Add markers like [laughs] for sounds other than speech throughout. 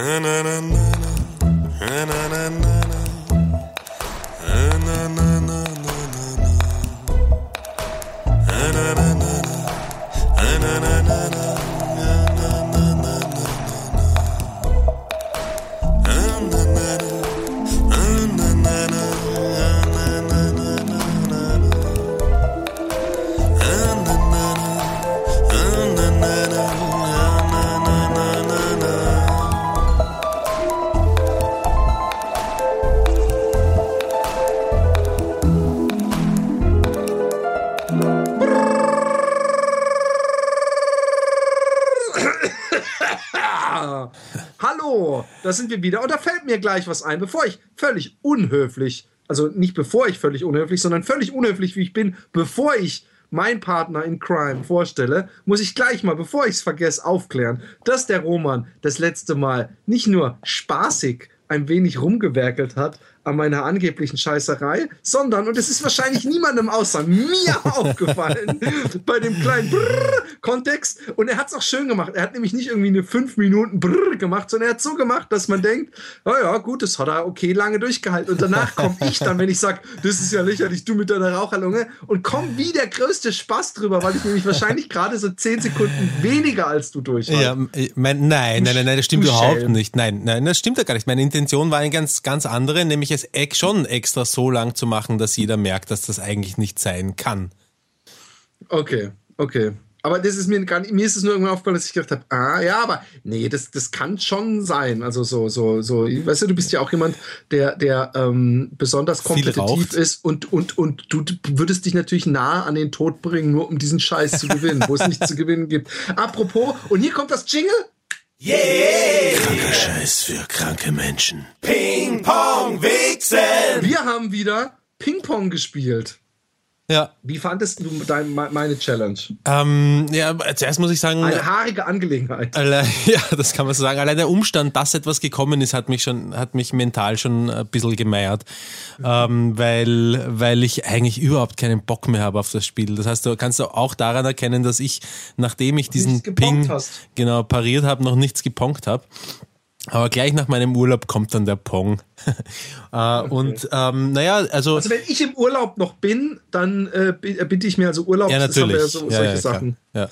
Hallo, da sind wir wieder. Und da fällt mir gleich was ein, bevor ich völlig unhöflich, also nicht bevor ich völlig unhöflich, sondern völlig unhöflich, wie ich bin, bevor ich meinen Partner in Crime vorstelle, muss ich gleich mal, bevor ich es vergesse, aufklären, dass der Roman das letzte Mal nicht nur spaßig ein wenig rumgewerkelt hat, an meiner angeblichen Scheißerei, sondern, und es ist wahrscheinlich niemandem außer mir [laughs] aufgefallen, bei dem kleinen Brrr Kontext. Und er hat es auch schön gemacht. Er hat nämlich nicht irgendwie eine 5 Minuten Brrr gemacht, sondern er hat so gemacht, dass man denkt, oh ja, gut, das hat er okay lange durchgehalten. Und danach komme ich dann, wenn ich sage, das ist ja lächerlich, du mit deiner Raucherlunge, und komme wie der größte Spaß drüber, weil ich nämlich wahrscheinlich gerade so 10 Sekunden weniger als du durch Ja, mein, nein, nein, nein, nein, das stimmt überhaupt nicht. Nein, nein, das stimmt ja gar nicht. Meine Intention war eine ganz, ganz andere, nämlich es schon extra so lang zu machen, dass jeder merkt, dass das eigentlich nicht sein kann. Okay, okay. Aber das ist mir gar nicht, mir ist es nur irgendwann aufgefallen, dass ich gedacht habe, ah ja, aber nee, das, das kann schon sein. Also so, so, so, weißt du, du bist ja auch jemand, der, der ähm, besonders kompetitiv ist und, und, und du würdest dich natürlich nah an den Tod bringen, nur um diesen Scheiß zu gewinnen, wo es nichts zu gewinnen gibt. Apropos, und hier kommt das Jingle. Yeah! Kranker Scheiß für kranke Menschen. Ping-Pong Wichsen! Wir haben wieder Ping-Pong gespielt. Ja. Wie fandest du dein, meine Challenge? Ähm, ja, zuerst muss ich sagen. Eine haarige Angelegenheit. [laughs] Allein, ja, das kann man so sagen. Allein der Umstand, dass etwas gekommen ist, hat mich schon, hat mich mental schon ein bisschen gemeiert. Mhm. Ähm, weil, weil ich eigentlich überhaupt keinen Bock mehr habe auf das Spiel. Das heißt, du kannst auch daran erkennen, dass ich, nachdem ich diesen Ping hast. genau pariert habe, noch nichts geponkt habe. Aber gleich nach meinem Urlaub kommt dann der Pong. [laughs] äh, okay. Und ähm, naja, also. Also wenn ich im Urlaub noch bin, dann äh, bitte ich mir also Urlaub. Ja, natürlich. Ja so, ja, solche ja, Sachen. Ja.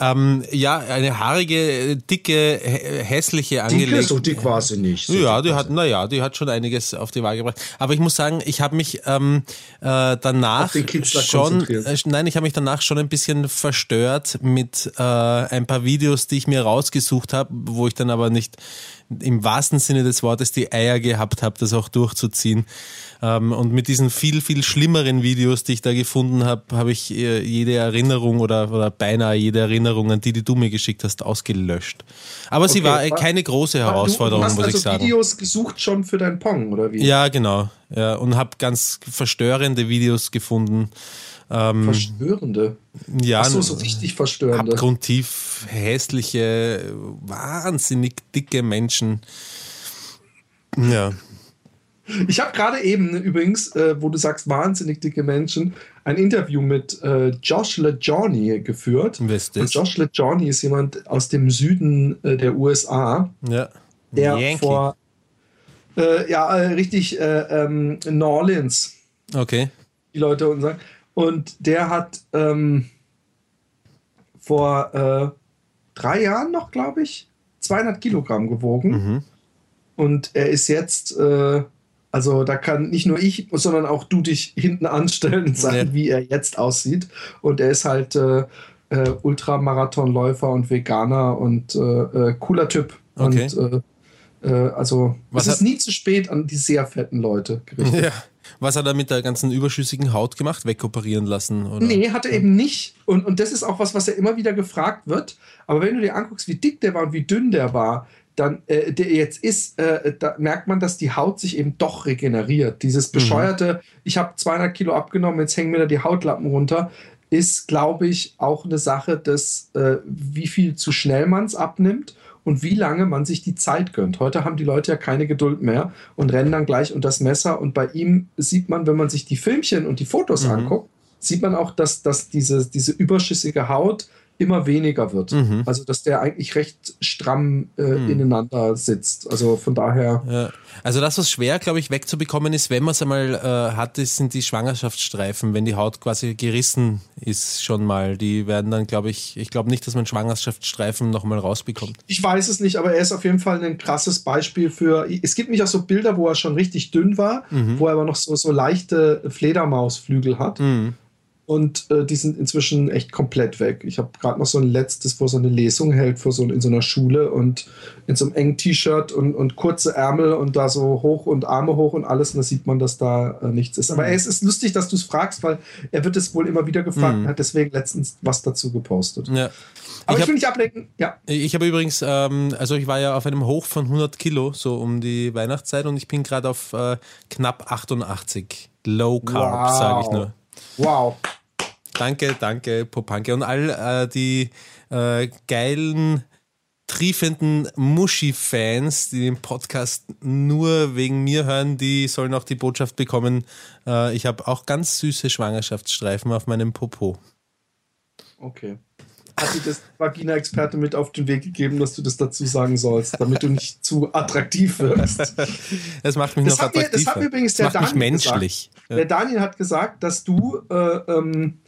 Ähm, ja, eine haarige, dicke, hässliche Angelegenheit. So dick war sie nicht. So ja, die hat, naja, die hat schon einiges auf die Waage gebracht. Aber ich muss sagen, ich habe mich ähm, äh, danach schon, äh, nein, ich habe mich danach schon ein bisschen verstört mit äh, ein paar Videos, die ich mir rausgesucht habe, wo ich dann aber nicht im wahrsten Sinne des Wortes die Eier gehabt habe, das auch durchzuziehen. Ähm, und mit diesen viel, viel schlimmeren Videos, die ich da gefunden habe, habe ich äh, jede Erinnerung oder, oder beinahe jede Erinnerung an die, die du mir geschickt hast, ausgelöscht. Aber okay, sie war war, keine große Herausforderung, muss also ich sagen. Videos gesucht schon für dein Pong, oder wie? Ja, genau. Ja, und habe ganz verstörende Videos gefunden. Ähm, Verstörende? Ja. Ach so, so richtig verstörende. Abgrundtief hässliche, wahnsinnig dicke Menschen. Ja. Ich habe gerade eben übrigens, äh, wo du sagst, wahnsinnig dicke Menschen, ein Interview mit äh, Josh LeJohnny geführt. Wisst Und Josh LeJohnny ist jemand aus dem Süden äh, der USA, ja. der Yankee. vor äh, ja äh, richtig äh, ähm, New Orleans. Okay. Die Leute und sagen. Und der hat ähm, vor drei Jahren noch, glaube ich, 200 Kilogramm gewogen. Mhm. Und er ist jetzt also da kann nicht nur ich, sondern auch du dich hinten anstellen [laughs] und sagen, ja. wie er jetzt aussieht. Und er ist halt äh, äh, Ultramarathonläufer und Veganer und äh, äh cooler Typ. Okay. Und äh, äh, also Was es ist nie zu spät an die sehr fetten Leute gerichtet. Ja. Was hat er mit der ganzen überschüssigen Haut gemacht? Wegoperieren lassen? Oder? Nee, hat er eben nicht. Und, und das ist auch was, was ja immer wieder gefragt wird. Aber wenn du dir anguckst, wie dick der war und wie dünn der war, dann äh, der jetzt ist, äh, da merkt man, dass die Haut sich eben doch regeneriert. Dieses mhm. bescheuerte, mhm. ich habe 200 Kilo abgenommen, jetzt hängen mir da die Hautlappen runter, ist, glaube ich, auch eine Sache des, äh, wie viel zu schnell man es abnimmt und wie lange man sich die Zeit gönnt. Heute haben die Leute ja keine Geduld mehr und rennen dann gleich unter das Messer. Und bei ihm sieht man, wenn man sich die Filmchen und die Fotos mhm. anguckt, sieht man auch, dass, dass diese, diese überschüssige Haut immer weniger wird. Mhm. Also dass der eigentlich recht stramm äh, mhm. ineinander sitzt. Also von daher. Ja. Also das, was schwer, glaube ich, wegzubekommen ist, wenn man es einmal äh, hat, sind die Schwangerschaftsstreifen, wenn die Haut quasi gerissen ist schon mal. Die werden dann, glaube ich, ich glaube nicht, dass man Schwangerschaftsstreifen nochmal rausbekommt. Ich weiß es nicht, aber er ist auf jeden Fall ein krasses Beispiel für. Es gibt mich auch so Bilder, wo er schon richtig dünn war, mhm. wo er aber noch so, so leichte Fledermausflügel hat. Und äh, die sind inzwischen echt komplett weg. Ich habe gerade noch so ein letztes, wo so eine Lesung hält für so in so einer Schule und in so einem engen T-Shirt und, und kurze Ärmel und da so hoch und Arme hoch und alles. Und da sieht man, dass da äh, nichts ist. Aber mhm. es ist lustig, dass du es fragst, weil er wird es wohl immer wieder gefragt mhm. hat deswegen letztens was dazu gepostet. Ja. Aber ich, ich will nicht ablenken. Ja. Ich habe übrigens, ähm, also ich war ja auf einem Hoch von 100 Kilo, so um die Weihnachtszeit und ich bin gerade auf äh, knapp 88. Low Carb, wow. sage ich nur. Wow. Danke, danke, Popanke. Und all äh, die äh, geilen, triefenden Muschi-Fans, die den Podcast nur wegen mir hören, die sollen auch die Botschaft bekommen, äh, ich habe auch ganz süße Schwangerschaftsstreifen auf meinem Popo. Okay. Hat dir das Vagina-Experte mit auf den Weg gegeben, dass du das dazu sagen sollst, damit du nicht zu attraktiv wirst? [laughs] Das macht mich das noch attraktiver. Mir, das hat übrigens der Daniel menschlich. Gesagt. Der Daniel hat gesagt, dass du äh, ähm,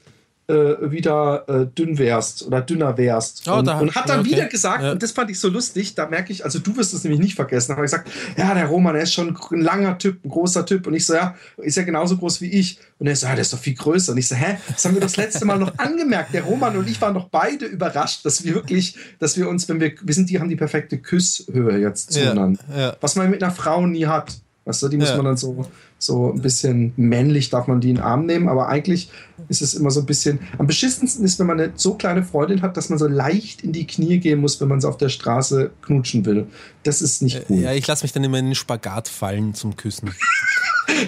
äh, wieder äh, dünn wärst oder dünner wärst. Oh, und, da, und, hat dann okay. wieder gesagt, ja. und das fand ich so lustig, da merke ich, also du wirst es nämlich nicht vergessen, habe ich gesagt, ja, der Roman, der ist schon ein langer Typ, ein großer Typ. Und ich so, ja, ist ja genauso groß wie ich. Und er so, ja, der ist doch viel größer. Und ich so, hä, das haben wir das letzte Mal noch angemerkt. Der Roman und ich waren doch beide überrascht, dass wir wirklich, dass wir uns, wenn wir, wir sind, die haben die perfekte Küsshöhe jetzt zueinander. Ja, ja. Was man mit einer Frau nie hat. Weißt du, die muss man dann so so ein bisschen männlich darf man die in den Arm nehmen, aber eigentlich ist es immer so ein bisschen. Am beschissensten ist, wenn man eine so kleine Freundin hat, dass man so leicht in die Knie gehen muss, wenn man sie auf der Straße knutschen will. Das ist nicht gut. Ja, ich lasse mich dann immer in den Spagat fallen zum Küssen. [laughs]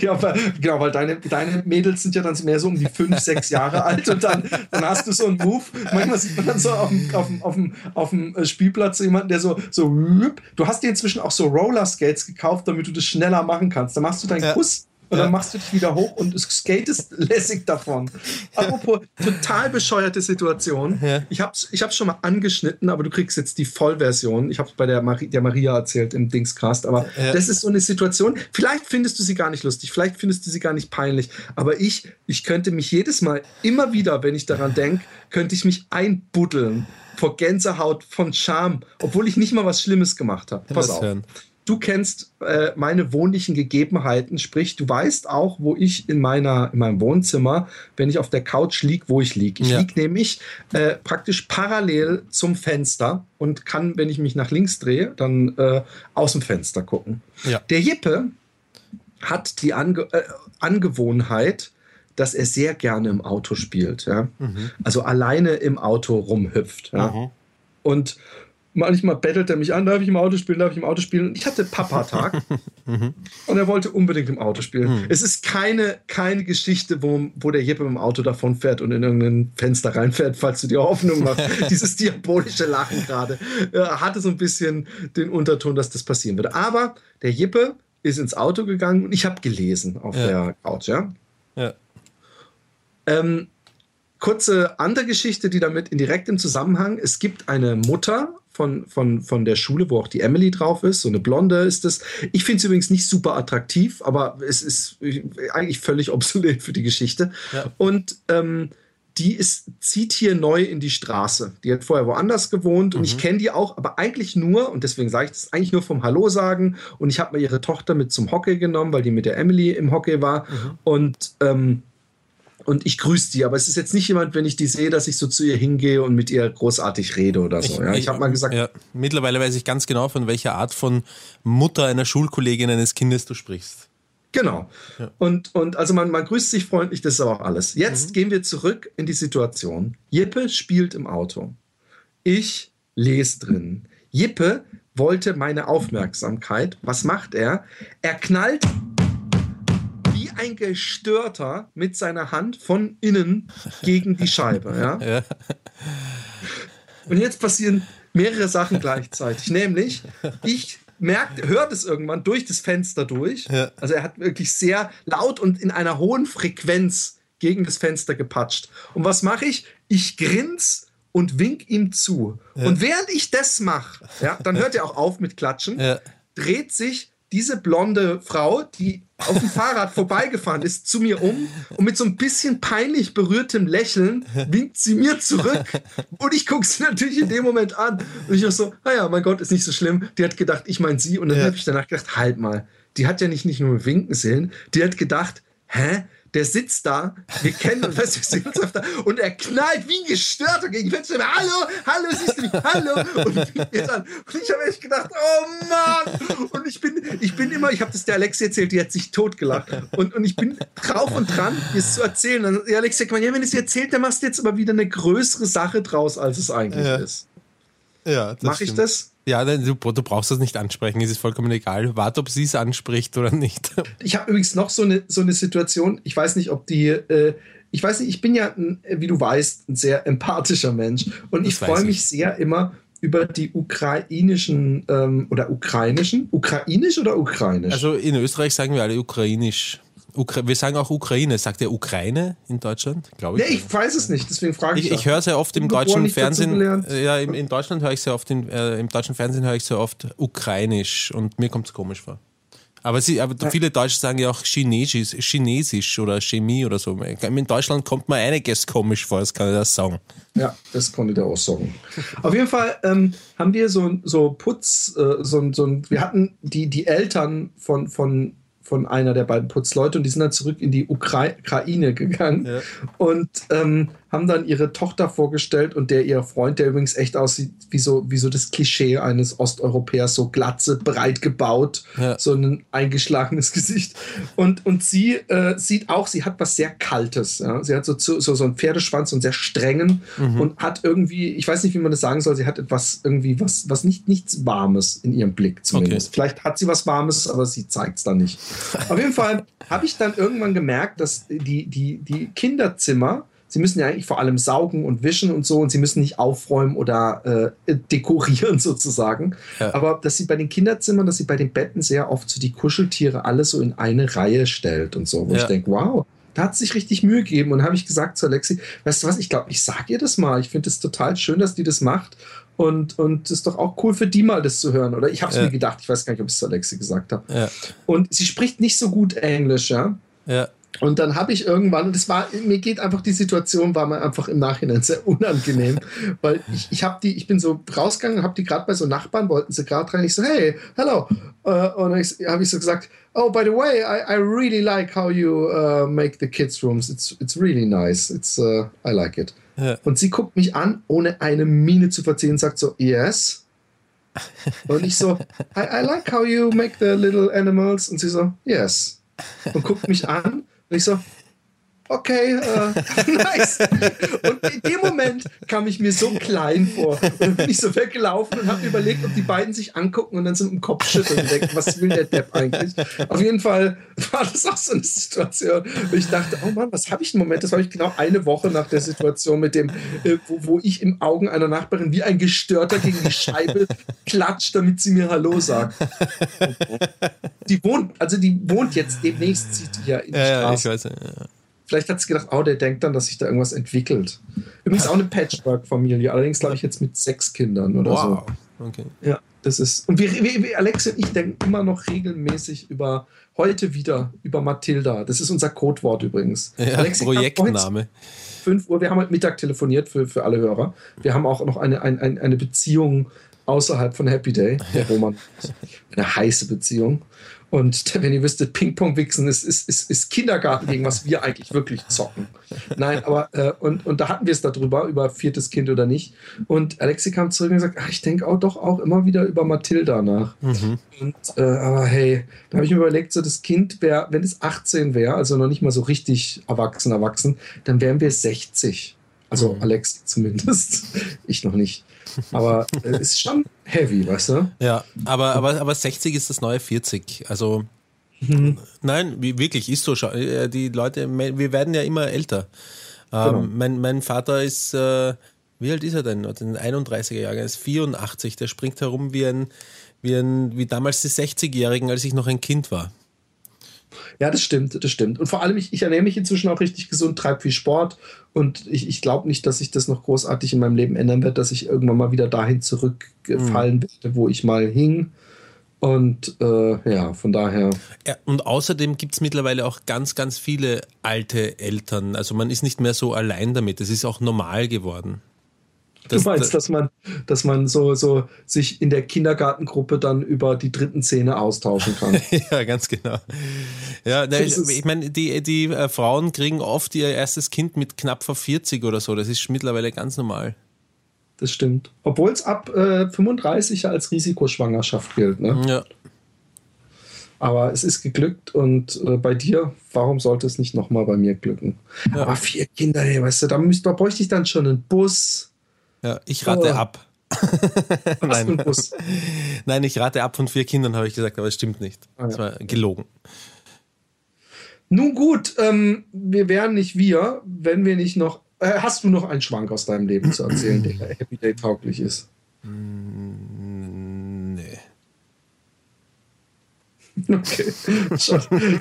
ja, aber, genau, weil deine, deine Mädels sind ja dann mehr so um die fünf, sechs Jahre alt und dann, dann hast du so einen Move. Manchmal sieht man dann so auf dem, auf dem, auf dem, auf dem äh, Spielplatz jemanden, der so, so, du hast dir inzwischen auch so Roller Skates gekauft, damit du das schneller machen kannst. Da machst du deinen ja. Kuss und dann machst du dich wieder hoch und skatest lässig davon. [laughs] Apropos total bescheuerte Situation. Ich habe es ich hab's schon mal angeschnitten, aber du kriegst jetzt die Vollversion. Ich habe es bei der, Mari der Maria erzählt im Dingscast, aber das ist so eine Situation. Vielleicht findest du sie gar nicht lustig, vielleicht findest du sie gar nicht peinlich, aber ich, ich könnte mich jedes Mal, immer wieder, wenn ich daran denke, könnte ich mich einbuddeln vor Gänsehaut von Scham, obwohl ich nicht mal was Schlimmes gemacht habe. Pass auf. Hören du kennst äh, meine wohnlichen Gegebenheiten, sprich, du weißt auch, wo ich in meiner in meinem Wohnzimmer, wenn ich auf der Couch liege, wo ich liege. Ich ja. liege nämlich äh, praktisch parallel zum Fenster und kann, wenn ich mich nach links drehe, dann äh, aus dem Fenster gucken. Ja. Der Jippe hat die Ange äh, Angewohnheit, dass er sehr gerne im Auto spielt. Ja? Mhm. Also alleine im Auto rumhüpft. Ja? Mhm. Und manchmal bettelt er mich an, darf ich im Auto spielen, darf ich im Auto spielen. Und ich hatte Papa-Tag [laughs] mhm. und er wollte unbedingt im Auto spielen. Mhm. Es ist keine, keine Geschichte, wo, wo der Jeppe mit dem Auto davon fährt und in irgendein Fenster reinfährt, falls du dir Hoffnung machst. [laughs] Dieses diabolische Lachen gerade hatte so ein bisschen den Unterton, dass das passieren würde. Aber der Jippe ist ins Auto gegangen und ich habe gelesen auf ja. der Couch, ja. ja. Ähm, kurze andere Geschichte, die damit in direktem Zusammenhang. Es gibt eine Mutter von, von, von der Schule, wo auch die Emily drauf ist. So eine Blonde ist es. Ich finde es übrigens nicht super attraktiv, aber es ist eigentlich völlig obsolet für die Geschichte. Ja. Und ähm, die ist, zieht hier neu in die Straße. Die hat vorher woanders gewohnt und mhm. ich kenne die auch, aber eigentlich nur, und deswegen sage ich das, eigentlich nur vom Hallo sagen. Und ich habe mir ihre Tochter mit zum Hockey genommen, weil die mit der Emily im Hockey war. Mhm. Und ähm, und ich grüße die, aber es ist jetzt nicht jemand, wenn ich die sehe, dass ich so zu ihr hingehe und mit ihr großartig rede oder so. Ich, ja, ich habe mal gesagt. Ja, mittlerweile weiß ich ganz genau, von welcher Art von Mutter einer Schulkollegin eines Kindes du sprichst. Genau. Ja. Und, und also man, man grüßt sich freundlich, das ist aber auch alles. Jetzt mhm. gehen wir zurück in die Situation. Jippe spielt im Auto. Ich lese drin. Jippe wollte meine Aufmerksamkeit. Was macht er? Er knallt ein Gestörter mit seiner Hand von innen gegen die Scheibe. Ja? [laughs] ja. Und jetzt passieren mehrere Sachen gleichzeitig. Nämlich, ich merkt, hört es irgendwann durch das Fenster durch. Ja. Also er hat wirklich sehr laut und in einer hohen Frequenz gegen das Fenster gepatscht. Und was mache ich? Ich grins und wink ihm zu. Ja. Und während ich das mache, ja, dann hört er auch auf mit Klatschen, dreht sich diese blonde Frau, die auf dem Fahrrad [laughs] vorbeigefahren ist, zu mir um und mit so ein bisschen peinlich berührtem Lächeln winkt sie mir zurück und ich gucke sie natürlich in dem Moment an und ich auch so, naja, mein Gott, ist nicht so schlimm. Die hat gedacht, ich meine sie und dann ja. habe ich danach gedacht, halt mal, die hat ja nicht, nicht nur winken sehen, die hat gedacht, hä? Der sitzt da, wir kennen uns, weißt, wir sehen uns öfter, und er knallt wie ein Gestörter gegen die Fenster. Hallo, hallo, siehst du mich, hallo. Und, und ich habe echt gedacht, oh Mann. Und ich bin, ich bin immer, ich habe das der Alexi erzählt, die hat sich totgelacht. Und, und ich bin drauf und dran, es zu erzählen. Und der Alexi sagt, ja, wenn es erzählt, dann machst du jetzt aber wieder eine größere Sache draus, als es eigentlich ja. ist. Ja, Mache ich das? Ja, du, du, brauchst das nicht ansprechen, es ist vollkommen egal. Warte, ob sie es anspricht oder nicht. [laughs] Ich habe übrigens noch so eine, so eine Situation, ich weiß nicht, ob die, äh, ich weiß nicht, ich bin ja, ein, wie du weißt, ein sehr empathischer Mensch und das ich freue mich sehr immer über die ukrainischen ähm, oder ukrainischen, ukrainisch oder ukrainisch? Also in Österreich sagen wir alle ukrainisch. Ukra wir sagen auch Ukraine. Sagt der Ukraine in Deutschland? Glaube ich. Ja, ich weiß es nicht, deswegen frage ich. Ich, ich höre sehr oft im deutschen Fernsehen. Ja, im, in Deutschland höre ich sehr oft, in, äh, im deutschen Fernsehen höre ich sehr oft Ukrainisch und mir kommt es komisch vor. Aber, sie, aber ja. viele Deutsche sagen ja auch Chinesisch, Chinesisch oder Chemie oder so. In Deutschland kommt mir einiges komisch vor, das kann ich das sagen. Ja, das konnte der auch sagen. Auf jeden Fall ähm, haben wir so, so Putz, äh, so, so, wir hatten die, die Eltern von, von von einer der beiden Putzleute und die sind dann zurück in die Ukraine gegangen ja. und ähm, haben dann ihre Tochter vorgestellt und der ihr Freund, der übrigens echt aussieht wie so, wie so das Klischee eines Osteuropäers, so glatze, breit gebaut, ja. so ein eingeschlagenes [laughs] Gesicht. Und, und sie äh, sieht auch, sie hat was sehr Kaltes. Ja? Sie hat so, so, so einen Pferdeschwanz und sehr strengen mhm. und hat irgendwie, ich weiß nicht, wie man das sagen soll, sie hat etwas irgendwie, was, was nicht, nichts Warmes in ihrem Blick zumindest. Okay. Vielleicht hat sie was Warmes, aber sie zeigt es dann nicht. Auf jeden Fall habe ich dann irgendwann gemerkt, dass die, die, die Kinderzimmer sie müssen ja eigentlich vor allem saugen und wischen und so und sie müssen nicht aufräumen oder äh, dekorieren [laughs] sozusagen. Ja. Aber dass sie bei den Kinderzimmern, dass sie bei den Betten sehr oft so die Kuscheltiere alle so in eine Reihe stellt und so, wo ja. ich denke, wow, da hat sie sich richtig Mühe gegeben und habe ich gesagt zu Alexi, weißt du was, ich glaube, ich sage ihr das mal. Ich finde es total schön, dass die das macht. Und, und es ist doch auch cool für die mal, das zu hören. Oder ich habe es ja. mir gedacht, ich weiß gar nicht, ob ich es zu Alexi gesagt habe. Ja. Und sie spricht nicht so gut Englisch, ja. Ja. Und dann habe ich irgendwann, und das war, mir geht einfach die Situation, war mir einfach im Nachhinein sehr unangenehm, weil ich, ich habe die, ich bin so rausgegangen, habe die gerade bei so Nachbarn, wollten sie gerade rein, ich so, hey, hello. Uh, und dann habe ich so gesagt, oh, by the way, I, I really like how you uh, make the kids' rooms. It's, it's really nice. It's, uh, I like it. Ja. Und sie guckt mich an, ohne eine Miene zu verziehen, sagt so, yes. Und ich so, I, I like how you make the little animals. Und sie so, yes. Und guckt mich an und ich so, okay, äh, [laughs] nice. Und in dem Moment kam ich mir so klein vor. Und dann bin ich so weggelaufen und habe überlegt, ob die beiden sich angucken und dann so im Kopf schütteln und denken, was will der Depp eigentlich? Auf jeden Fall war das auch so eine Situation, wo ich dachte, oh Mann, was habe ich im Moment? Das habe ich genau eine Woche nach der Situation mit dem, äh, wo, wo ich im Augen einer Nachbarin wie ein Gestörter gegen die Scheibe klatscht, damit sie mir Hallo sagt. Die wohnt, also die wohnt jetzt demnächst, zieht die ja in die ja, Straße. Ja, ich weiß, ja. Vielleicht hat sie gedacht, oh, der denkt dann, dass sich da irgendwas entwickelt. Übrigens auch eine Patchwork-Familie, allerdings glaube ich jetzt mit sechs Kindern oder wow. so. Okay. Ja, das ist. Und wir, wir, Alex und ich denken immer noch regelmäßig über heute wieder über Mathilda. Das ist unser Codewort übrigens. Ja, Alexi Projektname. 5 Uhr, wir haben heute Mittag telefoniert für, für alle Hörer. Wir haben auch noch eine, eine, eine Beziehung außerhalb von Happy Day, der Roman. Eine heiße Beziehung. Und wenn ihr wüsstet, Ping-Pong-Wichsen ist, ist, ist, ist, Kindergarten gegen was wir eigentlich wirklich zocken. Nein, aber äh, und, und da hatten wir es darüber, über viertes Kind oder nicht. Und Alexi kam zurück und gesagt, ach, ich denke auch doch auch immer wieder über Mathilda nach. Mhm. Und, äh, aber hey, da habe ich mir überlegt, so das Kind wäre, wenn es 18 wäre, also noch nicht mal so richtig erwachsen, erwachsen, dann wären wir 60. Also mhm. Alex zumindest. [laughs] ich noch nicht. Aber es ist schon heavy, weißt du? Ja, aber, aber, aber 60 ist das neue 40. Also, mhm. nein, wirklich, ist so. Äh, die Leute, wir werden ja immer älter. Ähm, genau. mein, mein Vater ist, äh, wie alt ist er denn? Den 31er Jahre, er ist 84, der springt herum wie ein, wie ein, wie damals die 60-Jährigen, als ich noch ein Kind war. Ja, das stimmt, das stimmt. Und vor allem, ich, ich ernähre mich inzwischen auch richtig gesund, treibe viel Sport und ich, ich glaube nicht, dass sich das noch großartig in meinem Leben ändern wird, dass ich irgendwann mal wieder dahin zurückfallen mhm. werde, wo ich mal hing. Und äh, ja, von daher. Ja, und außerdem gibt es mittlerweile auch ganz, ganz viele alte Eltern. Also man ist nicht mehr so allein damit. Es ist auch normal geworden. Das, du meinst, dass man, dass man so, so sich in der Kindergartengruppe dann über die dritten Szene austauschen kann. [laughs] ja, ganz genau. Ja, ne, ich, ich meine, die, die äh, Frauen kriegen oft ihr erstes Kind mit knapp vor 40 oder so. Das ist mittlerweile ganz normal das stimmt. Obwohl es ab äh, 35 ja als Risikoschwangerschaft gilt. Ne? Ja. Aber es ist geglückt und äh, bei dir, warum sollte es nicht nochmal bei mir glücken? Ja. Aber vier Kinder, ey, weißt du, da, müsst, da bräuchte ich dann schon einen Bus. Ja, ich rate oh. ab. [laughs] Nein. [laughs] Nein, ich rate ab von vier Kindern, habe ich gesagt, aber es stimmt nicht. Ah, ja. Das war gelogen. Nun gut, ähm, wir wären nicht wir, wenn wir nicht noch äh, hast du noch einen Schwank aus deinem Leben zu erzählen, der [clears throat] Happy Day tauglich ist? Mm, nee. [laughs] Okay.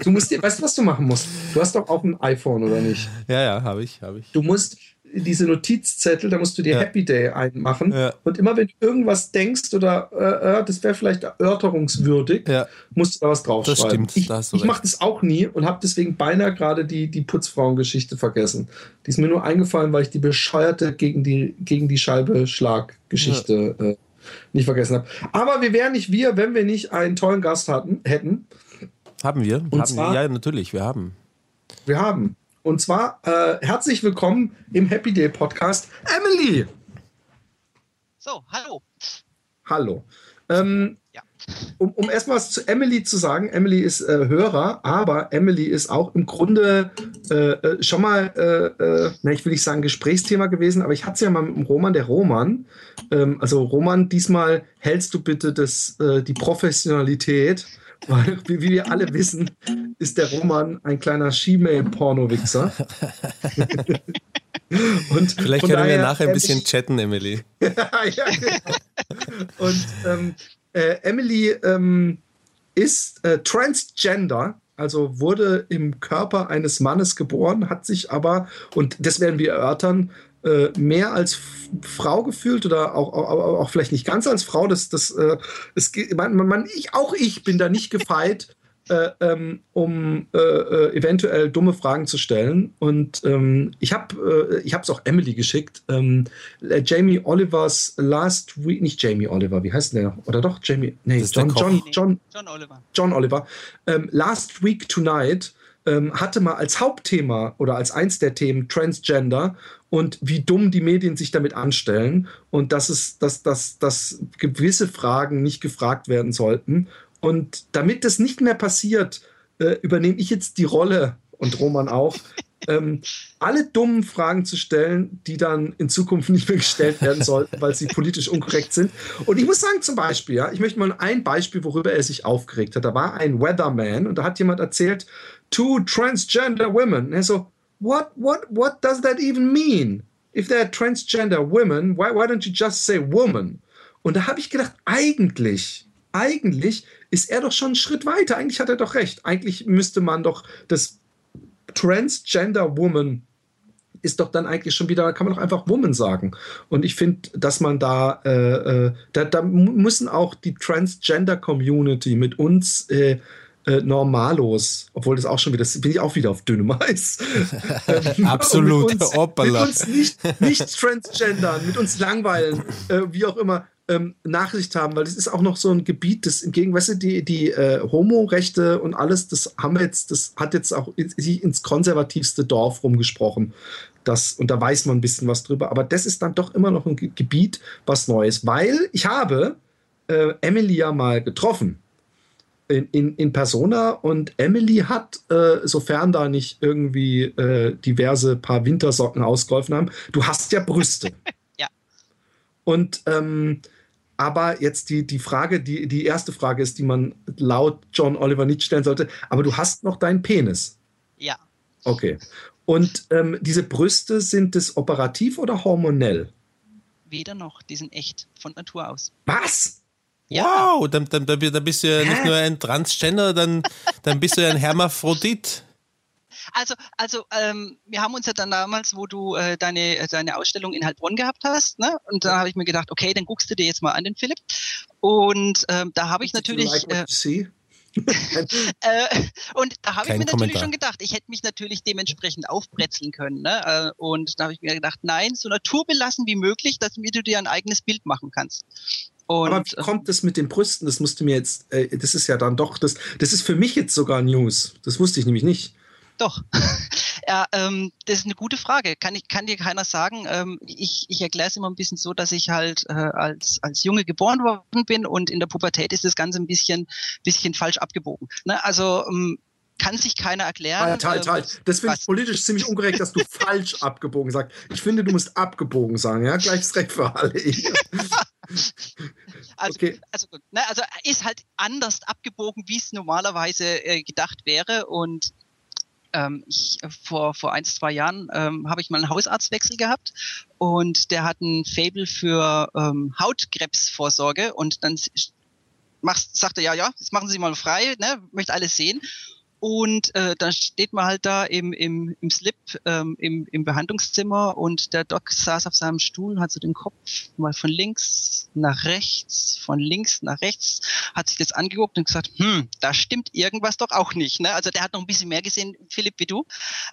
Du musst dir, weißt du, was du machen musst? Du hast doch auch ein iPhone, oder nicht? Ja, ja, habe ich, habe ich. Du musst diese Notizzettel, da musst du dir ja. Happy Day einmachen. Ja. Und immer wenn du irgendwas denkst oder äh, äh das wäre vielleicht erörterungswürdig, ja. musst du da was draufschreiben. Das stimmt. Ich, ich mache das auch nie und habe deswegen beinahe gerade die, die Putzfrauengeschichte vergessen. Die ist mir nur eingefallen, weil ich die bescheuerte gegen die, gegen die Scheibe Schlag-Geschichte äh, nicht vergessen habe. Aber wir wären nicht wir, wenn wir nicht einen tollen Gast hatten, hätten. Haben wir? Und haben zwar, wir? Ja, natürlich, wir haben. Wir haben. Und zwar äh, herzlich willkommen im Happy Day Podcast, Emily. So, hallo. Hallo. Ähm, ja. Um, um erstmal was zu Emily zu sagen, Emily ist äh, Hörer, aber Emily ist auch im Grunde äh, äh schon mal, äh, äh, na, ich will nicht sagen Gesprächsthema gewesen, aber ich hatte es ja mal mit dem Roman, der Roman. Ähm, also Roman, diesmal hältst du bitte das, äh, die Professionalität weil, wie wir alle wissen, ist der Roman ein kleiner She-Mail-Porno-Wichser. [laughs] Und Vielleicht können wir nachher ein bisschen chatten, Emily. [laughs] ja, ja, genau. Und ähm, äh, Emily ähm, ist äh, transgender, also wurde im Körper eines Mannes geboren, hat sich aber, und das werden wir erörtern, äh, mehr als Frau gefühlt oder auch, auch, auch, vielleicht nicht ganz als Frau. Das, das, äh, es, man, man, ich, auch ich bin da nicht gefeit, äh, ähm, um äh, äh, eventuell dumme Fragen zu stellen. Und ähm, ich habe äh, ich es auch Emily geschickt. Ähm, Jamie Olivers Last Week, nicht Jamie Oliver, wie heißt der? Oder doch Jamie? Nee, John, John, John, John, Oliver. John Oliver. Ähm, Last Week Tonight ähm, hatte mal als Hauptthema oder als eins der Themen Transgender und wie dumm die Medien sich damit anstellen und dass es, dass, dass, dass gewisse Fragen nicht gefragt werden sollten. Und damit das nicht mehr passiert, äh, übernehme ich jetzt die Rolle und Roman auch, [laughs] ähm, alle dummen Fragen zu stellen, die dann in Zukunft nicht mehr gestellt werden sollten, weil sie politisch unkorrekt sind. Und ich muss sagen, zum Beispiel, ja, ich möchte mal ein Beispiel, worüber er sich aufgeregt hat. Da war ein Weatherman und da hat jemand erzählt, two transgender women. Und er so, what what what does that even mean? If they're transgender women, why, why don't you just say woman? Und da habe ich gedacht, eigentlich, eigentlich ist er doch schon einen Schritt weiter. Eigentlich hat er doch recht. Eigentlich müsste man doch das Transgender Woman ist doch dann eigentlich schon wieder, kann man doch einfach Woman sagen. Und ich finde, dass man da, äh, äh, da, da müssen auch die Transgender Community mit uns äh, äh, Normalos, obwohl das auch schon wieder, bin ich auch wieder auf dünnem Eis. [laughs] Absolut, mit uns, mit uns nicht, nicht transgendern, mit uns langweilen, äh, wie auch immer. Ähm, Nachricht haben, weil das ist auch noch so ein Gebiet, das im Gegenteil, weißt du, die, die äh, Homo-Rechte und alles, das haben wir jetzt, das hat jetzt auch sich ins konservativste Dorf rumgesprochen. Das, und da weiß man ein bisschen was drüber. Aber das ist dann doch immer noch ein Gebiet, was Neues, weil ich habe äh, Emily ja mal getroffen in, in, in Persona und Emily hat, äh, sofern da nicht irgendwie äh, diverse paar Wintersocken ausgeholfen haben, du hast ja Brüste. [laughs] ja. Und ähm, aber jetzt die, die Frage, die, die erste Frage ist, die man laut John Oliver nicht stellen sollte, aber du hast noch deinen Penis. Ja. Okay. Und ähm, diese Brüste, sind das operativ oder hormonell? Weder noch, die sind echt, von Natur aus. Was? Ja. Wow, dann, dann, dann bist du ja nicht nur ein Transgender, dann, dann bist du ja ein Hermaphrodit. Also, also ähm, wir haben uns ja dann damals, wo du äh, deine, deine Ausstellung in Heilbronn gehabt hast, ne? und da habe ich mir gedacht, okay, dann guckst du dir jetzt mal an den Philipp. Und ähm, da habe ich natürlich. Äh, [laughs] äh, und da habe ich mir natürlich Kommentar. schon gedacht, ich hätte mich natürlich dementsprechend aufbrezeln können. Ne? Äh, und da habe ich mir gedacht, nein, so naturbelassen wie möglich, damit du dir ein eigenes Bild machen kannst. Und, Aber wie äh, kommt das mit den Brüsten? Das musste mir jetzt, äh, das ist ja dann doch, das, das ist für mich jetzt sogar News. Das wusste ich nämlich nicht. Doch. [laughs] ja, ähm, das ist eine gute Frage. Kann, ich, kann dir keiner sagen. Ähm, ich ich erkläre es immer ein bisschen so, dass ich halt äh, als, als Junge geboren worden bin und in der Pubertät ist das Ganze ein bisschen, bisschen falsch abgebogen. Ne? Also ähm, kann sich keiner erklären. Halt, halt, halt. Das finde ich politisch ziemlich ungerecht, dass du [laughs] falsch abgebogen sagst. Ich finde, du musst abgebogen sagen, ja? Gleiches Recht für alle. [laughs] [laughs] also, okay. also, ne, also ist halt anders abgebogen, wie es normalerweise äh, gedacht wäre. Und ähm, ich, vor, vor ein, zwei Jahren ähm, habe ich mal einen Hausarztwechsel gehabt und der hat ein Fable für ähm, Hautkrebsvorsorge und dann machst, sagt er, ja, ja, jetzt machen Sie mal frei, ne, möchte alles sehen. Und äh, dann steht man halt da im, im, im Slip ähm, im, im Behandlungszimmer und der Doc saß auf seinem Stuhl, hat so den Kopf mal von links nach rechts, von links nach rechts, hat sich das angeguckt und gesagt, hm, da stimmt irgendwas doch auch nicht. Ne? Also der hat noch ein bisschen mehr gesehen, Philipp, wie du.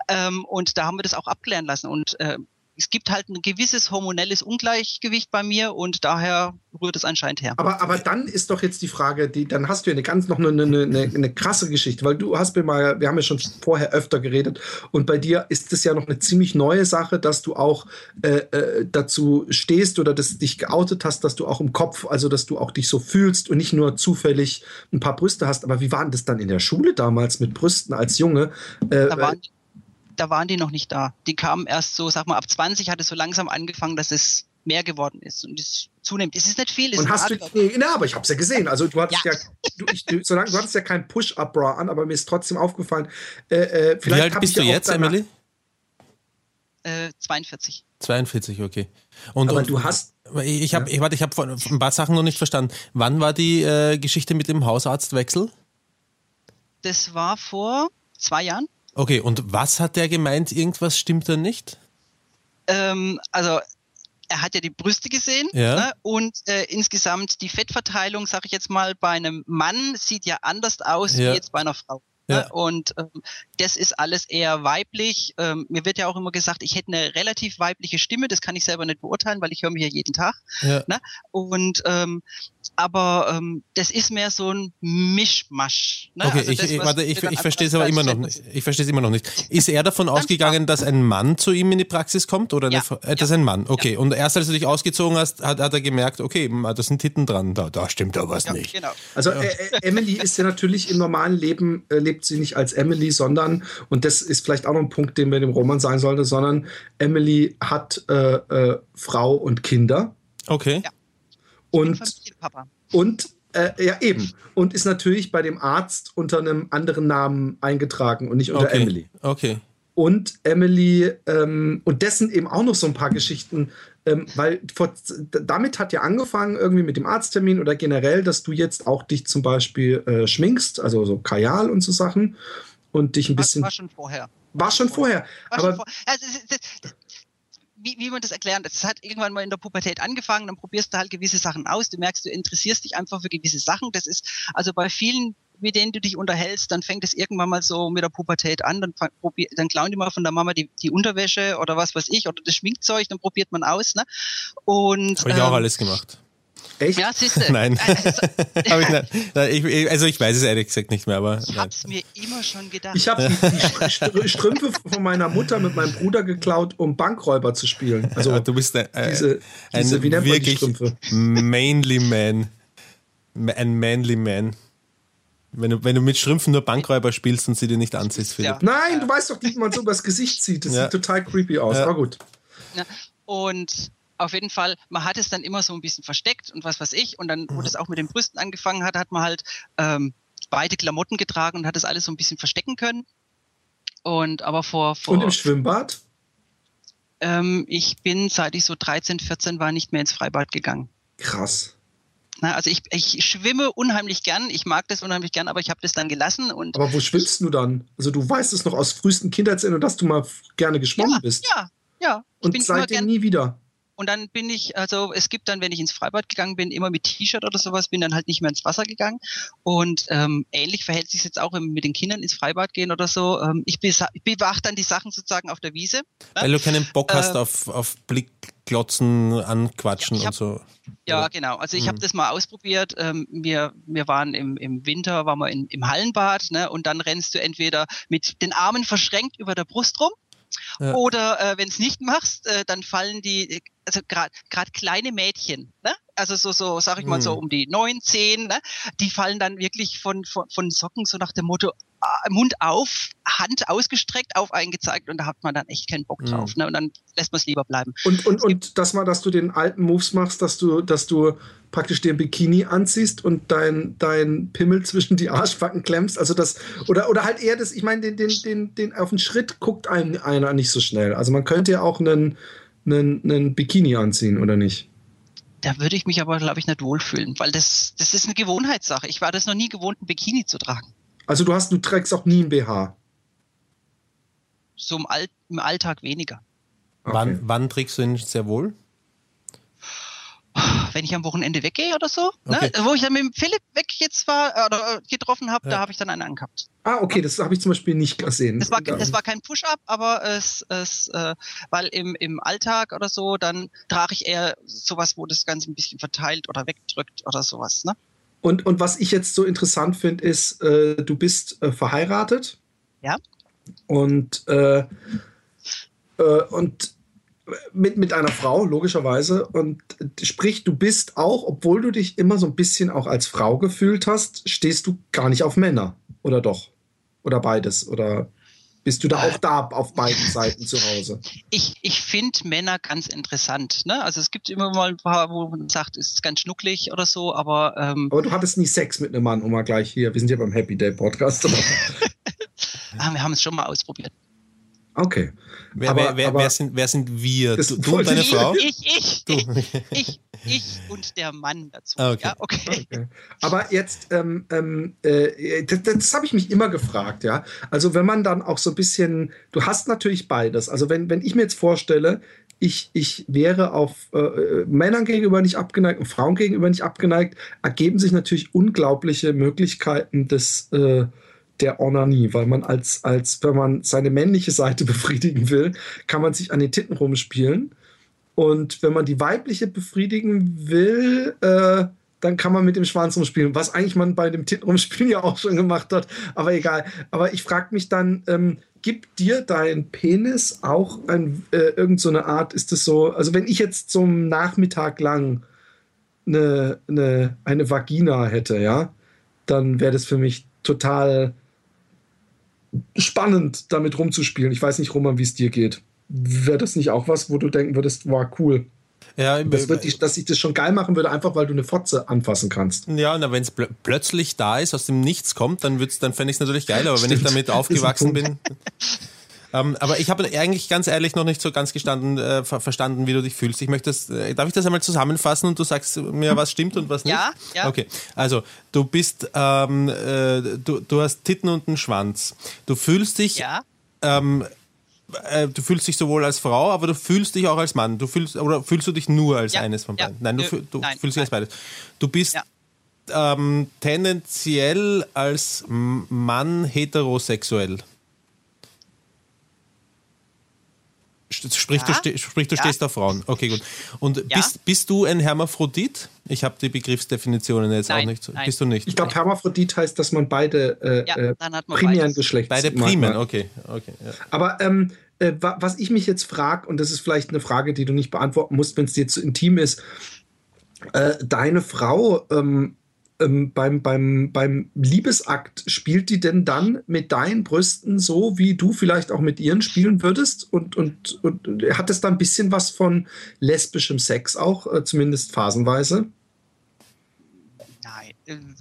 Ähm, und da haben wir das auch abklären lassen. Und äh, es gibt halt ein gewisses hormonelles Ungleichgewicht bei mir und daher rührt es anscheinend her. Aber, aber dann ist doch jetzt die Frage, die, dann hast du ja eine ganz noch eine, eine, eine, eine krasse Geschichte, weil du hast mir mal, wir haben ja schon vorher öfter geredet und bei dir ist es ja noch eine ziemlich neue Sache, dass du auch äh, äh, dazu stehst oder dass dich geoutet hast, dass du auch im Kopf, also dass du auch dich so fühlst und nicht nur zufällig ein paar Brüste hast. Aber wie war denn das dann in der Schule damals mit Brüsten als Junge? Äh, da waren, da waren die noch nicht da. Die kamen erst so, sag mal, ab 20 hat es so langsam angefangen, dass es mehr geworden ist und es zunimmt. Es ist nicht viel. und hast du, nee, na, aber ich habe es ja gesehen. Also du hattest ja, ja du, ich, du, solange, du hattest ja kein Push-Up-Bra an, aber mir ist trotzdem aufgefallen. Äh, äh, Wie alt bist du jetzt, Emily? Äh, 42. 42, okay. Und, aber und, du hast. Ich habe, ja. ich, warte, ich habe ein paar Sachen noch nicht verstanden. Wann war die äh, Geschichte mit dem Hausarztwechsel? Das war vor zwei Jahren. Okay, und was hat der gemeint? Irgendwas stimmt da nicht? Ähm, also er hat ja die Brüste gesehen ja. ne? und äh, insgesamt die Fettverteilung, sage ich jetzt mal, bei einem Mann sieht ja anders aus ja. wie jetzt bei einer Frau. Ja. Ne? Und ähm, das ist alles eher weiblich. Ähm, mir wird ja auch immer gesagt, ich hätte eine relativ weibliche Stimme. Das kann ich selber nicht beurteilen, weil ich höre mich ja jeden Tag. Ne? Und ähm, aber ähm, das ist mehr so ein Mischmasch. Ne? Okay, also das, ich, warte, ich, ich verstehe es aber immer noch nicht. Ich verstehe es immer noch nicht. Ist er davon ausgegangen, dass ein Mann zu ihm in die Praxis kommt oder ja. eine, äh, das ist ein Mann? Okay. Ja. Und erst als du dich ausgezogen hast, hat, hat er gemerkt, okay, da sind Titten dran. Da, da stimmt da was ja, nicht. Genau. Also äh, äh, Emily ist ja natürlich im normalen Leben äh, lebt sie nicht als Emily, sondern und das ist vielleicht auch noch ein Punkt, den wir dem Roman sagen sollte, sondern Emily hat äh, äh, Frau und Kinder. Okay. Ja. Und, und äh, ja, eben. Und ist natürlich bei dem Arzt unter einem anderen Namen eingetragen und nicht unter okay. Emily. Okay. Und Emily, ähm, und dessen eben auch noch so ein paar Geschichten, ähm, weil vor, damit hat ja angefangen, irgendwie mit dem Arzttermin oder generell, dass du jetzt auch dich zum Beispiel äh, schminkst, also so Kajal und so Sachen und dich ein bisschen. War schon vorher. War schon vorher. War aber schon vor, also, das, das, wie, wie man das erklären, das hat irgendwann mal in der Pubertät angefangen, dann probierst du halt gewisse Sachen aus, du merkst, du interessierst dich einfach für gewisse Sachen. Das ist also bei vielen mit denen du dich unterhältst, dann fängt es irgendwann mal so mit der Pubertät an, dann, probier, dann klauen die mal von der Mama die, die Unterwäsche oder was weiß ich oder das Schminkzeug, dann probiert man aus. Ne? Und habe ich ähm, auch alles gemacht. Echt? Ja, siehst du. [laughs] Nein. Also, [laughs] ich, ich, also ich weiß es ehrlich gesagt nicht mehr, aber. Ich hab's mir immer schon gedacht. Ich habe die, [laughs] die, Strümpfe von meiner Mutter mit meinem Bruder geklaut, um Bankräuber zu spielen. Also ja, du bist ein, äh, diese, diese, ein wie nennt man die Strümpfe? Mainly man. Ein manly man. Wenn du, wenn du mit Strümpfen nur Bankräuber spielst und sie dir nicht anziehst, Philipp. Ja. Nein, du weißt doch, wie man so übers Gesicht zieht. Das ja. sieht total creepy aus. Ja. Aber gut. Und auf jeden Fall, man hat es dann immer so ein bisschen versteckt und was weiß ich. Und dann, wo das auch mit den Brüsten angefangen hat, hat man halt ähm, beide Klamotten getragen und hat das alles so ein bisschen verstecken können. Und aber vor, vor Und im Schwimmbad? Ähm, ich bin, seit ich so 13, 14 war, nicht mehr ins Freibad gegangen. Krass. Na, also ich, ich schwimme unheimlich gern, ich mag das unheimlich gern, aber ich habe das dann gelassen. Und aber wo schwimmst du dann? Also du weißt es noch aus frühesten Kindheitserinnerungen, dass du mal gerne geschwommen ja, bist. Ja, ja. Und seitdem nie wieder. Und dann bin ich, also es gibt dann, wenn ich ins Freibad gegangen bin, immer mit T-Shirt oder sowas, bin dann halt nicht mehr ins Wasser gegangen. Und ähm, ähnlich verhält sich jetzt auch mit den Kindern ins Freibad gehen oder so. Ähm, ich, bewache dann die Sachen sozusagen auf der Wiese. Ne? Weil du keinen Bock hast äh, auf, auf Blickglotzen, Anquatschen hab, und so. Ja, genau. Also ich mhm. habe das mal ausprobiert. Ähm, wir, wir waren im, im Winter, waren wir in, im Hallenbad ne? und dann rennst du entweder mit den Armen verschränkt über der Brust rum ja. Oder äh, wenn es nicht machst, äh, dann fallen die, also gerade kleine Mädchen, ne? also so, so sag ich mal so um die neun, zehn, ne? die fallen dann wirklich von, von, von Socken so nach dem Motto, äh, Mund auf, Hand ausgestreckt, auf einen gezeigt und da hat man dann echt keinen Bock drauf. Mhm. Ne? Und dann lässt man es lieber bleiben. Und, und, und das mal, dass du den alten Moves machst, dass du, dass du praktisch den Bikini anziehst und dein, dein Pimmel zwischen die Arschbacken klemmst. Also das, oder, oder halt eher das, ich meine, den, den, den, den auf den Schritt guckt einem einer nicht so schnell. Also man könnte ja auch einen, einen, einen Bikini anziehen, oder nicht? Da würde ich mich aber, glaube ich, nicht wohlfühlen, weil das, das ist eine Gewohnheitssache. Ich war das noch nie gewohnt, ein Bikini zu tragen. Also du hast, du trägst auch nie ein BH. So im, All, im Alltag weniger. Okay. Wann, wann trägst du ihn sehr wohl? Wenn ich am Wochenende weggehe oder so. Ne? Okay. Ne? Wo ich dann mit dem Philipp weg jetzt war äh, oder äh, getroffen habe, ja. da habe ich dann einen angehabt. Ah, okay, das habe ich zum Beispiel nicht gesehen. Das war, das war kein Push-up, aber es, es äh, weil im, im Alltag oder so, dann trage ich eher sowas, wo das Ganze ein bisschen verteilt oder wegdrückt oder sowas. Ne? Und, und was ich jetzt so interessant finde, ist, äh, du bist äh, verheiratet. Ja. Und, äh, und mit, mit einer Frau, logischerweise. Und sprich, du bist auch, obwohl du dich immer so ein bisschen auch als Frau gefühlt hast, stehst du gar nicht auf Männer. Oder doch? Oder beides? Oder bist du da auch da auf beiden [laughs] Seiten zu Hause? Ich, ich finde Männer ganz interessant. Ne? Also es gibt immer mal ein paar, wo man sagt, es ist ganz schnucklig oder so, aber. Ähm, aber du hattest nie Sex mit einem Mann, um mal gleich hier. Wir sind ja beim Happy Day Podcast. [laughs] ah, wir haben es schon mal ausprobiert. Okay. Wer, aber, wer, aber wer, sind, wer sind wir? Du, du und deine ich, Frau? Ich, ich, ich, [laughs] ich, ich und der Mann dazu. Ah, okay. Ja, okay. okay. Aber jetzt, ähm, ähm, äh, das, das habe ich mich immer gefragt, ja. Also wenn man dann auch so ein bisschen, du hast natürlich beides. Also wenn, wenn ich mir jetzt vorstelle, ich, ich wäre auf äh, Männern gegenüber nicht abgeneigt und Frauen gegenüber nicht abgeneigt, ergeben sich natürlich unglaubliche Möglichkeiten des äh, der Onanie, weil man als, als, wenn man seine männliche Seite [laughs] befriedigen will, kann man sich an den Titten rumspielen. Und wenn man die weibliche befriedigen will, äh, dann kann man mit dem Schwanz rumspielen, was eigentlich man bei dem Tittenrumspielen [laughs] ja auch schon gemacht hat. Aber egal. Aber ich frage mich dann, ähm, gibt dir dein Penis auch ein, äh, irgend so eine Art, ist das so, also wenn ich jetzt zum Nachmittag lang eine, eine, eine Vagina hätte, ja, dann wäre das für mich total spannend, damit rumzuspielen. Ich weiß nicht, Roman, wie es dir geht. Wäre das nicht auch was, wo du denken würdest, war cool? Ja, das wird dich, dass ich das schon geil machen würde, einfach weil du eine Fotze anfassen kannst. Ja, wenn es pl plötzlich da ist, aus dem Nichts kommt, dann, dann fände ich es natürlich geil, [laughs] aber Stimmt. wenn ich damit aufgewachsen bin. [laughs] Ähm, aber ich habe eigentlich ganz ehrlich noch nicht so ganz gestanden, äh, ver verstanden, wie du dich fühlst. Ich möchte das, äh, darf ich das einmal zusammenfassen und du sagst mir, was stimmt und was nicht? Ja, ja. Okay, also du bist, ähm, äh, du, du hast Titten und einen Schwanz. Du fühlst dich, ja. ähm, äh, du fühlst dich sowohl als Frau, aber du fühlst dich auch als Mann. Du fühlst, oder fühlst du dich nur als ja, eines von beiden? Nein, du, du nein, fühlst dich als beides. Du bist ähm, tendenziell als Mann heterosexuell. Sprich, ja. du, sprich, du ja. stehst auf Frauen. Okay, gut. Und ja. bist, bist du ein Hermaphrodit? Ich habe die Begriffsdefinitionen jetzt nein, auch nicht. Nein. Bist du nicht? Ich glaube, Hermaphrodit heißt, dass man beide äh, äh primären Geschlechts. Beide primären, okay. okay Aber ähm, äh, was ich mich jetzt frage, und das ist vielleicht eine Frage, die du nicht beantworten musst, wenn es dir zu intim ist, äh, deine Frau ähm, ähm, beim, beim, beim Liebesakt spielt die denn dann mit deinen Brüsten so, wie du vielleicht auch mit ihren spielen würdest? Und, und, und hat es da ein bisschen was von lesbischem Sex auch, äh, zumindest phasenweise? Nein. Ähm,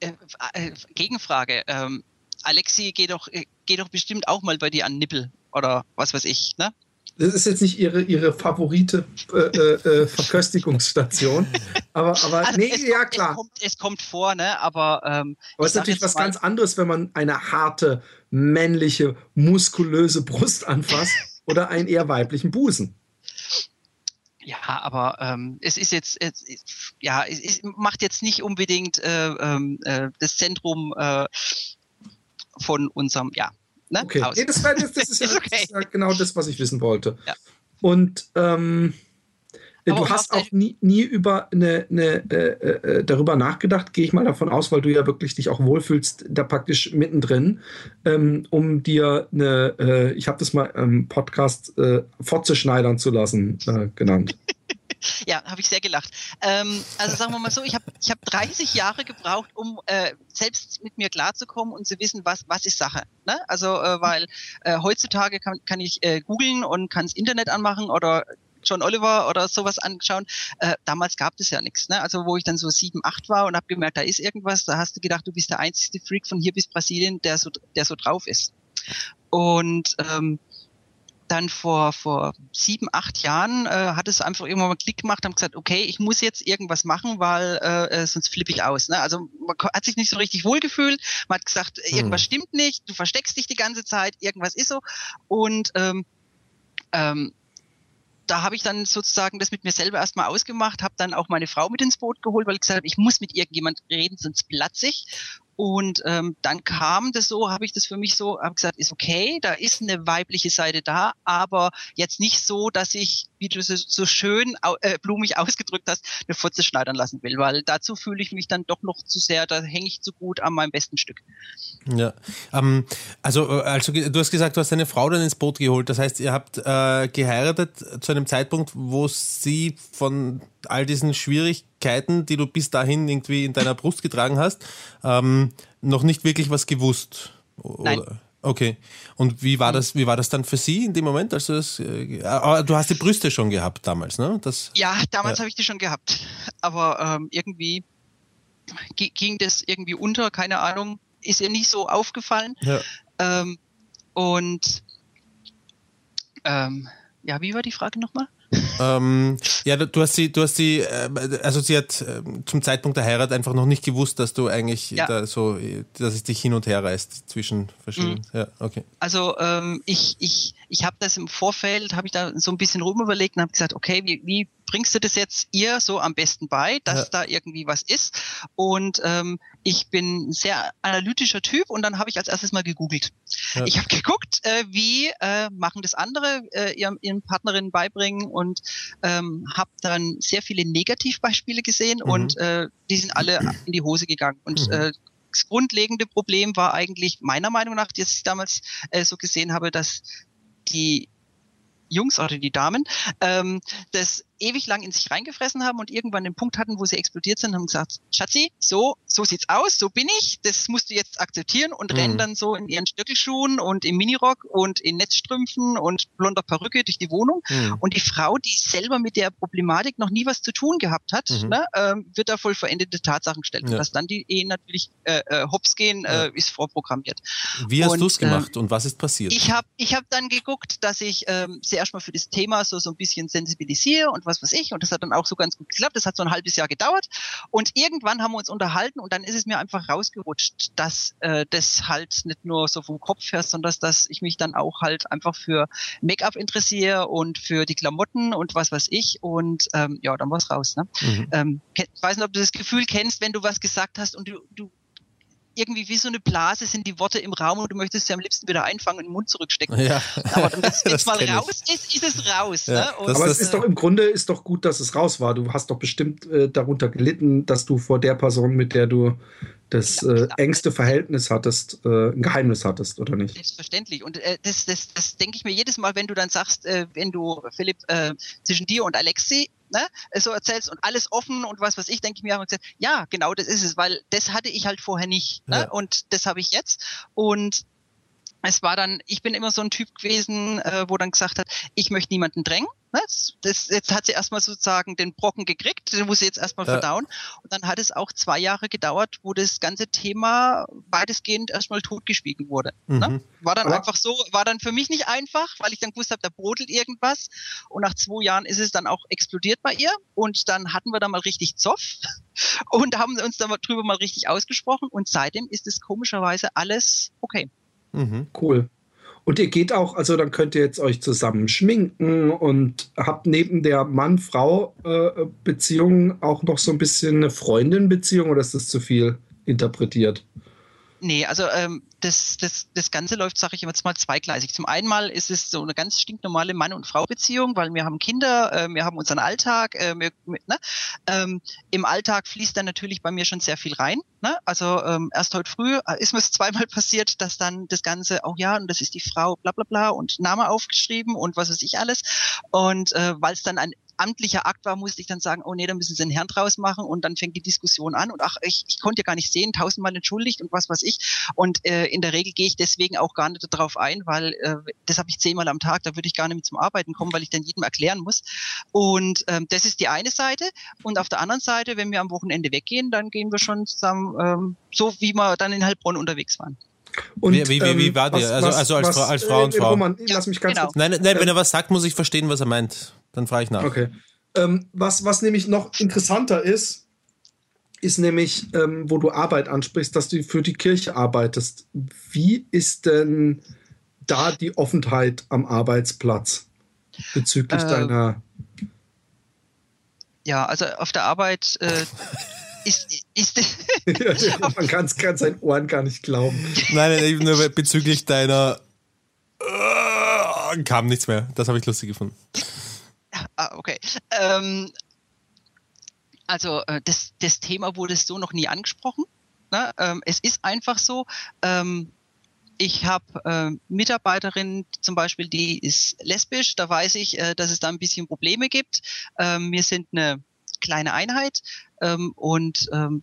äh, äh, Gegenfrage. Ähm, Alexi, geh doch, äh, geh doch bestimmt auch mal bei dir an Nippel oder was weiß ich, ne? Das ist jetzt nicht ihre, ihre favorite äh, äh, äh [laughs] Verköstigungsstation. aber, aber also nee, ja kommt, klar. Es kommt, es kommt, vor, ne? Aber, ähm, aber es ist natürlich was ganz anderes, wenn man eine harte, männliche, muskulöse Brust anfasst [laughs] oder einen eher weiblichen Busen. Ja, aber ähm, es ist jetzt, es, ja, es, es macht jetzt nicht unbedingt äh, ähm, äh, das Zentrum äh, von unserem, ja, ne? Okay. Nee, das, das, das, ist [laughs] ja, okay. das, ist ja, genau das, was ich wissen wollte. Ja. Und ähm, du hast auch nie, nie über eine, eine äh, äh, darüber nachgedacht, gehe ich mal davon aus, weil du ja wirklich dich auch wohlfühlst, da praktisch mittendrin, ähm, um dir eine, äh, ich habe das mal im Podcast äh, Fotze schneidern zu lassen, äh, genannt. [laughs] [laughs] ja, habe ich sehr gelacht. Ähm, also sagen wir mal so, ich habe ich hab 30 Jahre gebraucht, um äh, selbst mit mir klarzukommen und zu wissen, was, was ist Sache. Ne? Also, äh, weil äh, heutzutage kann, kann ich äh, googeln und kann das Internet anmachen oder John Oliver oder sowas anschauen. Äh, damals gab es ja nichts. Ne? Also wo ich dann so sieben, acht war und habe gemerkt, da ist irgendwas, da hast du gedacht, du bist der einzige Freak von hier bis Brasilien, der so, der so drauf ist. Und ähm, dann vor, vor sieben, acht Jahren äh, hat es einfach irgendwann mal Klick gemacht, haben gesagt, okay, ich muss jetzt irgendwas machen, weil äh, äh sonst flippe ich aus. Ne? Also man hat sich nicht so richtig wohlgefühlt, man hat gesagt, irgendwas hm. stimmt nicht, du versteckst dich die ganze Zeit, irgendwas ist so. Und ähm, ähm, da habe ich dann sozusagen das mit mir selber erstmal ausgemacht, habe dann auch meine Frau mit ins Boot geholt, weil ich gesagt habe, ich muss mit irgendjemand reden, sonst platze ich. Und ähm, dann kam das so, habe ich das für mich so, habe gesagt, ist okay, da ist eine weibliche Seite da, aber jetzt nicht so, dass ich, wie du so, so schön äh, blumig [laughs] ausgedrückt hast, eine Furze schneidern lassen will, weil dazu fühle ich mich dann doch noch zu sehr, da hänge ich zu gut an meinem besten Stück. Ja, ähm, also, äh, also du hast gesagt, du hast deine Frau dann ins Boot geholt, das heißt, ihr habt äh, geheiratet zu einem Zeitpunkt, wo sie von all diesen Schwierigkeiten, die du bis dahin irgendwie in deiner Brust getragen hast, ähm, noch nicht wirklich was gewusst? Oder? Nein. Okay. Und wie war das, wie war das dann für Sie in dem Moment? Also das, äh, du hast die Brüste schon gehabt damals, ne? Das, ja, damals ja. habe ich die schon gehabt. Aber ähm, irgendwie ging das irgendwie unter, keine Ahnung, ist ihr nicht so aufgefallen. Ja. Ähm, und ähm, ja, wie war die Frage nochmal? Ähm, ja, du hast sie, du hast sie, äh, also sie hat äh, zum Zeitpunkt der Heirat einfach noch nicht gewusst, dass du eigentlich ja. da so, dass es dich hin und her reißt zwischen verschiedenen. Mhm. Ja, okay. Also ähm, ich, ich, ich habe das im Vorfeld, habe ich da so ein bisschen rum überlegt und habe gesagt, okay, wie, wie bringst du das jetzt ihr so am besten bei, dass ja. da irgendwie was ist? Und ähm, ich bin ein sehr analytischer Typ und dann habe ich als erstes mal gegoogelt. Ja. Ich habe geguckt, äh, wie äh, machen das andere äh, ihren, ihren Partnerinnen beibringen und ähm, habe dann sehr viele Negativbeispiele gesehen mhm. und äh, die sind alle in die Hose gegangen. Und mhm. äh, das grundlegende Problem war eigentlich meiner Meinung nach, dass ich damals äh, so gesehen habe, dass die Jungs oder die Damen ähm, das ewig lang in sich reingefressen haben und irgendwann den Punkt hatten, wo sie explodiert sind, haben gesagt, Schatzi, so, so sieht's aus, so bin ich, das musst du jetzt akzeptieren und mhm. rennen dann so in ihren Stöckelschuhen und im Minirock und in Netzstrümpfen und blonder Perücke durch die Wohnung. Mhm. Und die Frau, die selber mit der Problematik noch nie was zu tun gehabt hat, mhm. ne, ähm, wird da voll verendete Tatsachen gestellt. Ja. Dass dann die Ehen natürlich äh, äh, hops gehen, äh, ist vorprogrammiert. Wie hast du es gemacht ähm, und was ist passiert? Ich habe ich hab dann geguckt, dass ich ähm, zuerst mal für das Thema so, so ein bisschen sensibilisiere und was weiß ich. Und das hat dann auch so ganz gut geklappt. Das hat so ein halbes Jahr gedauert. Und irgendwann haben wir uns unterhalten und dann ist es mir einfach rausgerutscht, dass äh, das halt nicht nur so vom Kopf her, sondern dass, dass ich mich dann auch halt einfach für Make-up interessiere und für die Klamotten und was weiß ich. Und ähm, ja, dann war es raus. Ne? Mhm. Ähm, ich weiß nicht, ob du das Gefühl kennst, wenn du was gesagt hast und du, du irgendwie wie so eine Blase sind die Worte im Raum und du möchtest sie am liebsten wieder einfangen und in den Mund zurückstecken. Ja. Aber wenn es [laughs] jetzt mal raus ist, ist es raus. Ja, ne? Aber es ist doch im Grunde ist doch gut, dass es raus war. Du hast doch bestimmt äh, darunter gelitten, dass du vor der Person, mit der du das äh, engste Verhältnis hattest, äh, ein Geheimnis hattest, oder nicht? Selbstverständlich. Und äh, das, das, das denke ich mir jedes Mal, wenn du dann sagst, äh, wenn du, Philipp, äh, zwischen dir und Alexi ne, so erzählst und alles offen und was was ich, denke ich mir, gesagt, ja, genau das ist es, weil das hatte ich halt vorher nicht. Ne? Ja. Und das habe ich jetzt. Und es war dann, ich bin immer so ein Typ gewesen, äh, wo dann gesagt hat, ich möchte niemanden drängen. Ne? Das, jetzt hat sie erstmal sozusagen den Brocken gekriegt, den muss sie jetzt erstmal ja. verdauen. Und dann hat es auch zwei Jahre gedauert, wo das ganze Thema weitestgehend erstmal totgeschwiegen wurde. Ne? Mhm. Ne? War dann ja. einfach so, war dann für mich nicht einfach, weil ich dann gewusst habe, da brodelt irgendwas. Und nach zwei Jahren ist es dann auch explodiert bei ihr. Und dann hatten wir da mal richtig Zoff [laughs] und haben uns da drüber mal richtig ausgesprochen. Und seitdem ist es komischerweise alles okay. Mhm. Cool. Und ihr geht auch, also dann könnt ihr jetzt euch zusammen schminken und habt neben der Mann-Frau-Beziehung äh, auch noch so ein bisschen eine Freundin-Beziehung oder ist das zu viel interpretiert? Nee, also ähm, das, das, das Ganze läuft, sage ich jetzt mal, zweigleisig. Zum einen mal ist es so eine ganz stinknormale Mann- und Frau-Beziehung, weil wir haben Kinder, äh, wir haben unseren Alltag. Äh, wir, ne? ähm, Im Alltag fließt dann natürlich bei mir schon sehr viel rein. Ne? Also ähm, erst heute früh äh, ist mir es [laughs] zweimal passiert, dass dann das Ganze, oh ja, und das ist die Frau, bla bla bla, und Name aufgeschrieben und was weiß ich alles. Und äh, weil es dann ein amtlicher Akt war, musste ich dann sagen, oh nee, da müssen sie einen Herrn draus machen und dann fängt die Diskussion an und ach, ich, ich konnte ja gar nicht sehen, tausendmal entschuldigt und was weiß ich. Und äh, in der Regel gehe ich deswegen auch gar nicht darauf ein, weil äh, das habe ich zehnmal am Tag, da würde ich gar nicht mehr zum Arbeiten kommen, weil ich dann jedem erklären muss. Und ähm, das ist die eine Seite. Und auf der anderen Seite, wenn wir am Wochenende weggehen, dann gehen wir schon zusammen, ähm, so wie wir dann in Heilbronn unterwegs waren. Und, wie, wie, wie, wie war ähm, der? Also, also als, was, Frau, als Frau und äh, Frau. Roman, ja, lass mich ganz genau. kurz. Nein, nein, wenn er was sagt, muss ich verstehen, was er meint. Dann frage ich nach. Okay. Ähm, was, was nämlich noch interessanter ist, ist nämlich, ähm, wo du Arbeit ansprichst, dass du für die Kirche arbeitest. Wie ist denn da die Offenheit am Arbeitsplatz bezüglich äh, deiner? Ja, also auf der Arbeit äh, [laughs] ist, ist ja, [laughs] man kann es seinen Ohren gar nicht glauben. Nein, nein, nur bezüglich deiner äh, kam nichts mehr. Das habe ich lustig gefunden. Ah, okay. Ähm, also äh, das, das Thema wurde so noch nie angesprochen. Ne? Ähm, es ist einfach so. Ähm, ich habe äh, Mitarbeiterin zum Beispiel, die ist lesbisch. Da weiß ich, äh, dass es da ein bisschen Probleme gibt. Ähm, wir sind eine kleine Einheit ähm, und ähm,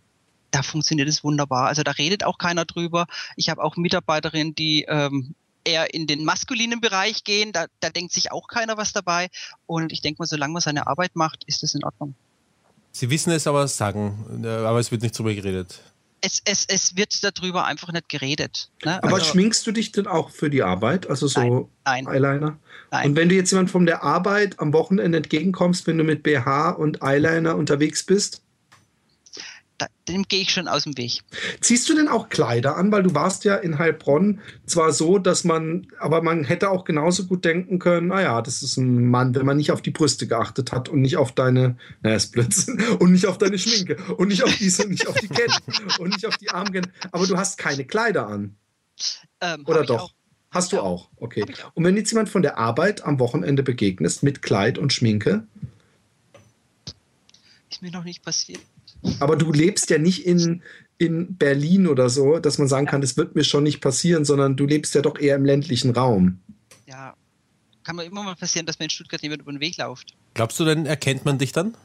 da funktioniert es wunderbar. Also da redet auch keiner drüber. Ich habe auch Mitarbeiterinnen, die ähm, eher in den maskulinen Bereich gehen. Da, da denkt sich auch keiner was dabei. Und ich denke mal, solange man seine Arbeit macht, ist das in Ordnung. Sie wissen es aber sagen, äh, aber es wird nicht drüber geredet. Es, es, es wird darüber einfach nicht geredet. Ne? Aber also, schminkst du dich denn auch für die Arbeit? Also so nein, nein, Eyeliner? Nein. Und wenn du jetzt jemand von der Arbeit am Wochenende entgegenkommst, wenn du mit BH und Eyeliner unterwegs bist? Dem gehe ich schon aus dem Weg. Ziehst du denn auch Kleider an? Weil du warst ja in Heilbronn zwar so, dass man, aber man hätte auch genauso gut denken können, naja, das ist ein Mann, wenn man nicht auf die Brüste geachtet hat und nicht auf deine, naja, ist Blödsinn, [laughs] und nicht auf deine Schminke und nicht auf diese, nicht auf die Ketten und nicht auf die Armketten. Aber du hast keine Kleider an. Ähm, Oder doch? Hast du auch, okay. Auch. Und wenn jetzt jemand von der Arbeit am Wochenende begegnest mit Kleid und Schminke? Ist mir noch nicht passiert. Aber du lebst ja nicht in, in Berlin oder so, dass man sagen kann, das wird mir schon nicht passieren, sondern du lebst ja doch eher im ländlichen Raum. Ja, kann man immer mal passieren, dass mir in Stuttgart jemand über den Weg läuft. Glaubst du denn, erkennt man dich dann?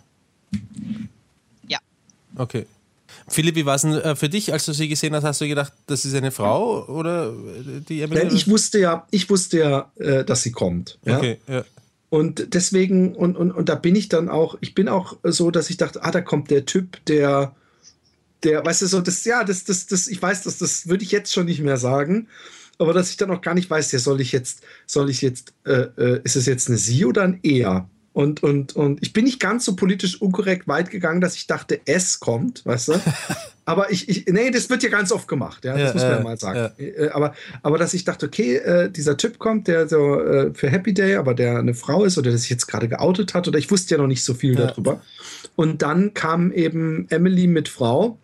Ja. Okay. Philipp, wie war es denn äh, für dich, als du sie gesehen hast? Hast du gedacht, das ist eine Frau oder äh, die Emily? ich wusste ja, ich wusste ja, äh, dass sie kommt. Ja? Okay, ja. Und deswegen, und, und, und da bin ich dann auch, ich bin auch so, dass ich dachte, ah, da kommt der Typ, der, der, weißt du, so, das, ja, das, das, das, ich weiß, das, das würde ich jetzt schon nicht mehr sagen, aber dass ich dann auch gar nicht weiß, ja, soll ich jetzt, soll ich jetzt, äh, äh, ist es jetzt eine Sie oder ein Er? Und, und, und ich bin nicht ganz so politisch unkorrekt weit gegangen, dass ich dachte, es kommt, weißt du? [laughs] aber ich, ich, nee, das wird ja ganz oft gemacht, ja, das ja, muss man ja mal sagen. Ja. Äh, aber, aber dass ich dachte, okay, äh, dieser Typ kommt, der so äh, für Happy Day, aber der eine Frau ist oder der sich jetzt gerade geoutet hat oder ich wusste ja noch nicht so viel ja. darüber. Und dann kam eben Emily mit Frau.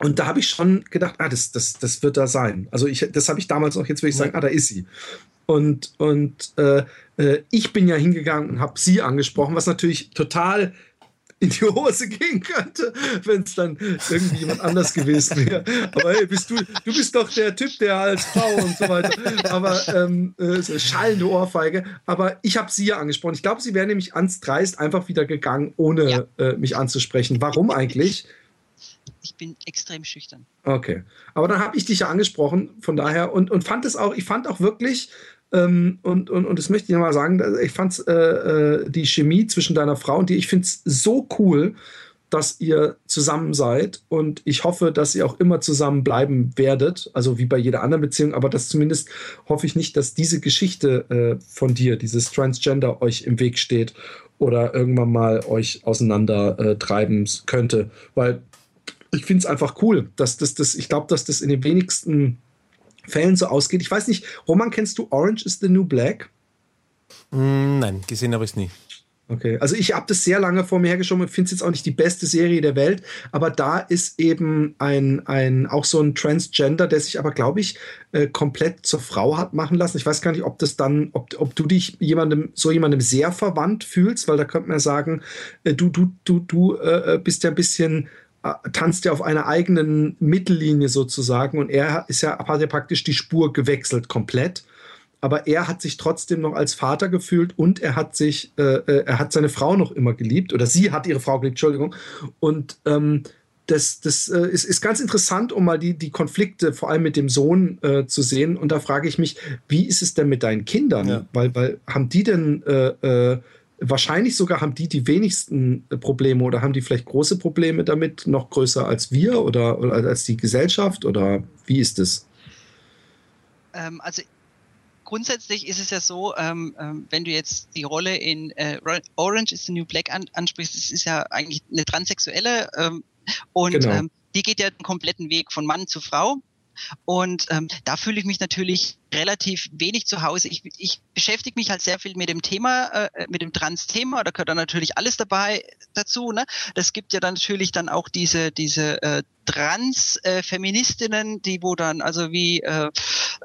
Und da habe ich schon gedacht, ah, das, das, das wird da sein. Also ich, das habe ich damals auch, jetzt würde ich sagen, ah, da ist sie. Und, und äh, äh, ich bin ja hingegangen und habe sie angesprochen, was natürlich total in die Hose [laughs] gehen könnte, wenn es dann irgendwie jemand anders gewesen wäre. Aber hey, bist du, du bist doch der Typ, der als Frau und so weiter. Aber ähm, äh, schallende Ohrfeige. Aber ich habe sie ja angesprochen. Ich glaube, sie wäre nämlich ans Dreist einfach wieder gegangen, ohne ja. äh, mich anzusprechen. Warum eigentlich? Ich bin extrem schüchtern. Okay. Aber dann habe ich dich ja angesprochen, von daher, und, und fand es auch, ich fand auch wirklich, Ähm, und, und, und das möchte ich nochmal sagen, ich fand äh, äh, die Chemie zwischen deiner Frau und dir, ich finde es so cool, dass ihr zusammen seid und ich hoffe, dass ihr auch immer zusammen bleiben werdet, also wie bei jeder anderen Beziehung, aber das zumindest hoffe ich nicht, dass diese Geschichte äh, von dir, dieses Transgender euch im Weg steht oder irgendwann mal euch auseinander äh, könnte, weil ich finde es einfach cool, dass das, das ich glaube, dass das in den wenigsten Fällen so ausgeht. Ich weiß nicht, Roman, kennst du Orange is the New Black? Mm, nein, gesehen habe ich es nie. Okay, also ich habe das sehr lange vor mir hergeschoben und finde es jetzt auch nicht die beste Serie der Welt, aber da ist eben ein, ein auch so ein Transgender, der sich aber, glaube ich, äh, komplett zur Frau hat machen lassen. Ich weiß gar nicht, ob das dann, ob, ob du dich jemandem, so jemandem sehr verwandt fühlst, weil da könnte man ja sagen, äh, du, du, du, du äh, bist ja ein bisschen äh, tanzt ja auf einer eigenen Mittellinie sozusagen und er ist ja, hat ja praktisch die Spur gewechselt komplett. Aber er hat sich trotzdem noch als Vater gefühlt und er hat sich, äh, äh, er hat seine Frau noch immer geliebt oder sie hat ihre Frau geliebt, Entschuldigung. Und ähm, das, das äh, ist, ist ganz interessant, um mal die, die Konflikte vor allem mit dem Sohn äh, zu sehen. Und da frage ich mich, wie ist es denn mit deinen Kindern? Ja. Weil, weil haben die denn äh, wahrscheinlich sogar haben die die wenigsten äh, Probleme oder haben die vielleicht große Probleme damit, noch größer als wir oder, oder als die Gesellschaft oder wie ist es? Ähm, also grundsätzlich ist es ja so, ähm, ähm, wenn du jetzt die Rolle in äh, Orange is the New Black an, ansprichst, das ist ja eigentlich eine transsexuelle ähm, und genau. Ähm, die geht ja den kompletten Weg von Mann zu Frau. Und ähm, da fühle ich mich natürlich relativ wenig zu Hause. Ich, ich beschäftige mich halt sehr viel mit dem Thema, äh, mit dem Trans-Thema. Da gehört dann natürlich alles dabei dazu. Ne? Das gibt ja dann natürlich dann auch diese diese äh, Trans-Feministinnen, äh, die wo dann also wie äh,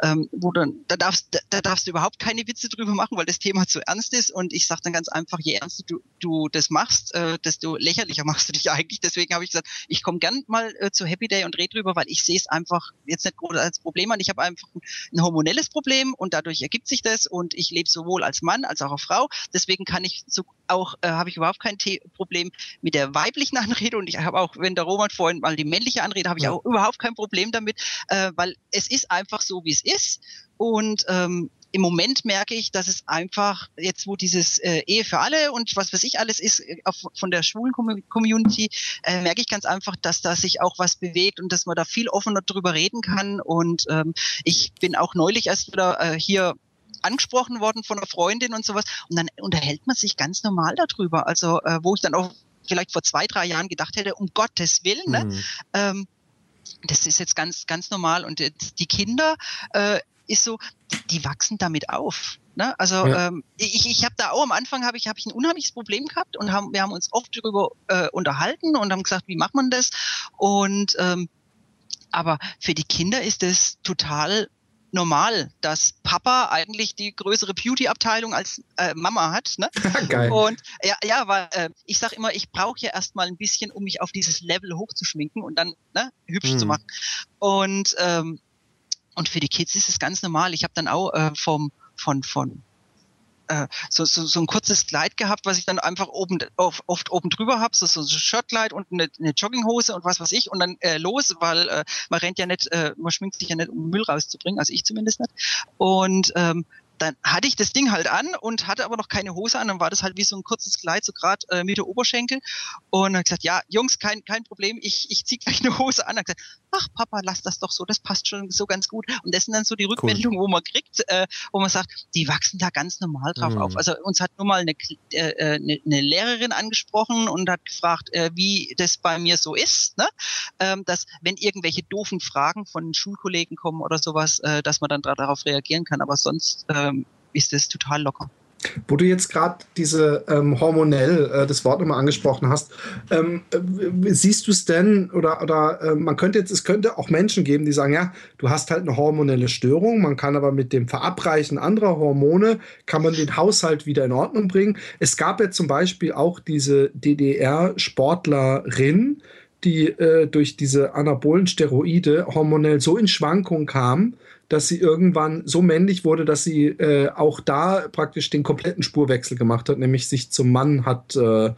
ähm, wo dann da darfst da, da darfst du überhaupt keine Witze drüber machen, weil das Thema zu ernst ist. Und ich sage dann ganz einfach, je ernster du du das machst, äh, desto lächerlicher machst du dich [laughs] eigentlich. Deswegen habe ich gesagt, ich komme gern mal äh, zu Happy Day und rede drüber, weil ich sehe es einfach jetzt nicht groß als Problem an. Ich habe einfach ein, ein hormonelles hormonelles Problem und dadurch ergibt sich das und ich lebe sowohl als Mann als auch als Frau. Deswegen kann ich so auch äh, habe ich überhaupt kein The Problem mit der weiblichen [laughs] Anrede und ich habe auch, wenn der Roman vorhin mal die männliche Anrede, habe ich ja. auch überhaupt kein Problem damit, äh, weil es ist einfach so, wie es ist und ähm, im Moment merke ich, dass es einfach jetzt, wo dieses äh, Ehe für alle und was weiß ich alles ist äh, von der schwulen Community, äh, merke ich ganz einfach, dass da sich auch was bewegt und dass man da viel offener drüber reden kann. Und ähm, ich bin auch neulich erst wieder äh, hier angesprochen worden von einer Freundin und sowas. Und dann unterhält man sich ganz normal darüber. Also äh, wo ich dann auch vielleicht vor zwei, drei Jahren gedacht hätte, um Gottes Willen, ne? Mhm. Ähm, das ist jetzt ganz, ganz normal. Und die Kinder, äh, ist so, die, wachsen damit auf. Ne? Also ja. ähm, ich, ich habe da auch am Anfang habe ich, hab ich ein unheimliches Problem gehabt und haben, wir haben uns oft darüber äh, unterhalten und haben gesagt, wie macht man das? Und ähm, aber für die Kinder ist es total normal, dass Papa eigentlich die größere Beauty-Abteilung als äh, Mama hat. Ne? [laughs] Geil. Und ja, ja, weil äh, ich sage immer, ich brauche ja erstmal ein bisschen, um mich auf dieses Level hochzuschminken und dann ne, hübsch hm. zu machen. Und ähm, und für die Kids ist es ganz normal. Ich habe dann auch äh, vom, von, von äh, so, so, so ein kurzes Kleid gehabt, was ich dann einfach oben auf, oft oben drüber habe, so, so ein Shirtkleid und eine, eine Jogginghose und was weiß ich und dann äh, los, weil äh, man rennt ja nicht, äh, man schminkt sich ja nicht, um Müll rauszubringen, also ich zumindest nicht. Und ähm, dann hatte ich das Ding halt an und hatte aber noch keine Hose an. Dann war das halt wie so ein kurzes Kleid, so gerade äh, mit der Oberschenkel. Und dann gesagt, ja, Jungs, kein, kein Problem, ich, ich ziehe gleich eine Hose an. Dann gesagt, ach Papa, lass das doch so, das passt schon so ganz gut. Und das sind dann so die Rückmeldungen, cool. wo man kriegt, äh, wo man sagt, die wachsen da ganz normal drauf mhm. auf. Also uns hat nur mal eine, äh, äh, eine, eine Lehrerin angesprochen und hat gefragt, äh, wie das bei mir so ist, ne? ähm, dass wenn irgendwelche doofen Fragen von Schulkollegen kommen oder sowas, äh, dass man dann darauf reagieren kann. Aber sonst ähm, ist es total locker. Wo du jetzt gerade diese ähm, hormonell äh, das Wort nochmal angesprochen hast, ähm, äh, siehst du es denn oder oder äh, man könnte jetzt es könnte auch Menschen geben, die sagen, ja, du hast halt eine hormonelle Störung, man kann aber mit dem Verabreichen anderer Hormone kann man den Haushalt wieder in Ordnung bringen. Es gab ja zum Beispiel auch diese DDR-Sportlerin, die äh, durch diese anabolen Steroide hormonell so in Schwankungen kam, dass sie irgendwann so männlich wurde, dass sie äh, auch da praktisch den kompletten Spurwechsel gemacht hat, nämlich sich zum Mann hat äh,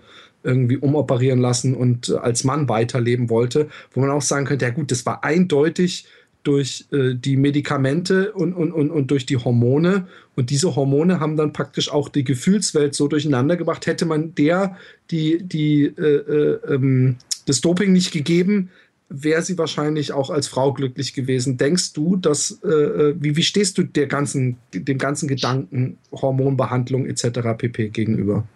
irgendwie umoperieren lassen und äh, als Mann weiterleben wollte, wo man auch sagen könnte, ja gut, das war eindeutig durch äh, die Medikamente und, und, und, und durch die Hormone. Und diese Hormone haben dann praktisch auch die Gefühlswelt so durcheinander gebracht. Hätte man der die, die, äh, äh, ähm, das Doping nicht gegeben, wäre sie wahrscheinlich auch als Frau glücklich gewesen. Denkst du, dass, äh, äh wie, wie stehst du der ganzen, dem ganzen Gedanken Hormonbehandlung etc. pp. gegenüber?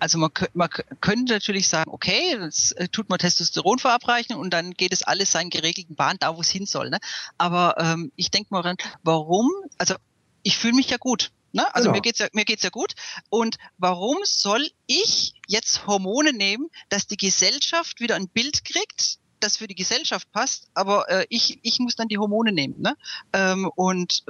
Also man, man könnte natürlich sagen, okay, jetzt äh, tut man Testosteron verabreichen und dann geht es alles seinen geregelten Bahn, da wo es hin soll. Ne? Aber ähm, ich denke mal, warum? Also ich fühle mich ja gut. Ne? Also genau. mir geht's ja mir geht's ja gut. Und warum soll ich jetzt Hormone nehmen, dass die Gesellschaft wieder ein Bild kriegt, das für die Gesellschaft passt, aber äh, ich ich muss dann die Hormone nehmen. Ne? Ähm, und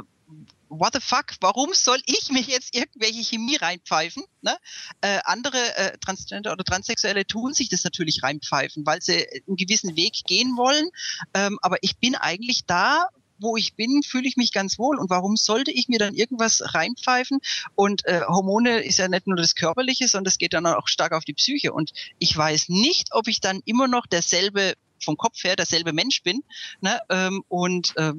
what the fuck, warum soll ich mich jetzt irgendwelche Chemie reinpfeifen? Ne? Äh, andere äh, Transgender oder Transsexuelle tun sich das natürlich reinpfeifen, weil sie einen gewissen Weg gehen wollen. Ähm, aber ich bin eigentlich da, wo ich bin, fühle ich mich ganz wohl. Und warum sollte ich mir dann irgendwas reinpfeifen? Und äh, Hormone ist ja nicht nur das Körperliche, sondern es geht dann auch stark auf die Psyche. Und ich weiß nicht, ob ich dann immer noch derselbe vom Kopf her derselbe Mensch bin. Ne? Ähm, und äh,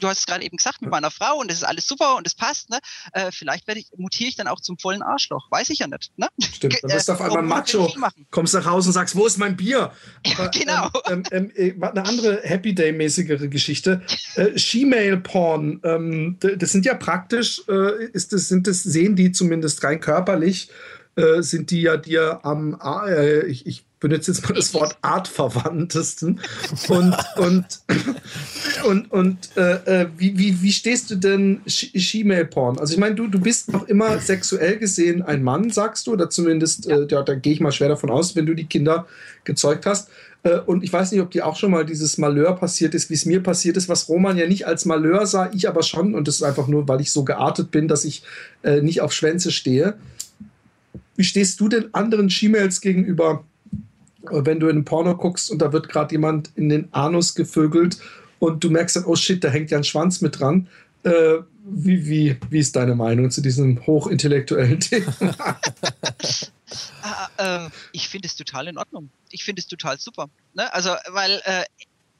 du hast es gerade eben gesagt, mit meiner Frau und das ist alles super und es passt, ne? Äh, vielleicht werde ich, mutiere ich dann auch zum vollen Arschloch. Weiß ich ja nicht. Ne? Stimmt, dann [laughs] bist du auf einmal Macho, kommst nach Hause und sagst, wo ist mein Bier? Aber, genau. Ähm, ähm, ähm, äh, eine andere Happy Day-mäßigere Geschichte. Äh, She-Mail-Porn, ähm, das sind ja praktisch, äh, ist das, sind das, sehen die zumindest rein körperlich, äh, sind die ja dir am, ich, ich benutze jetzt mal das Wort artverwandtesten. Und, und, [laughs] und, und äh, äh, wie, wie, wie stehst du denn She-Mail-Porn? Also ich meine, du, du bist noch immer sexuell gesehen ein Mann, sagst du, oder zumindest, äh, ja, da gehe ich mal schwer davon aus, wenn du die Kinder gezeugt hast. Äh, und ich weiß nicht, ob dir auch schon mal dieses Malheur passiert ist, wie es mir passiert ist, was Roman ja nicht als Malheur sah, ich aber schon. Und das ist einfach nur, weil ich so geartet bin, dass ich äh, nicht auf Schwänze stehe. Wie stehst du denn anderen She-Mails gegenüber? wenn du in ein Porno guckst und da wird gerade jemand in den Anus gevögelt und du merkst dann, oh shit, da hängt ja ein Schwanz mit dran. Äh, wie, wie, wie ist deine Meinung zu diesem hochintellektuellen [laughs] Thema? ah, äh, ich finde es total in Ordnung. Ich finde es total super. Ne? Also, weil äh,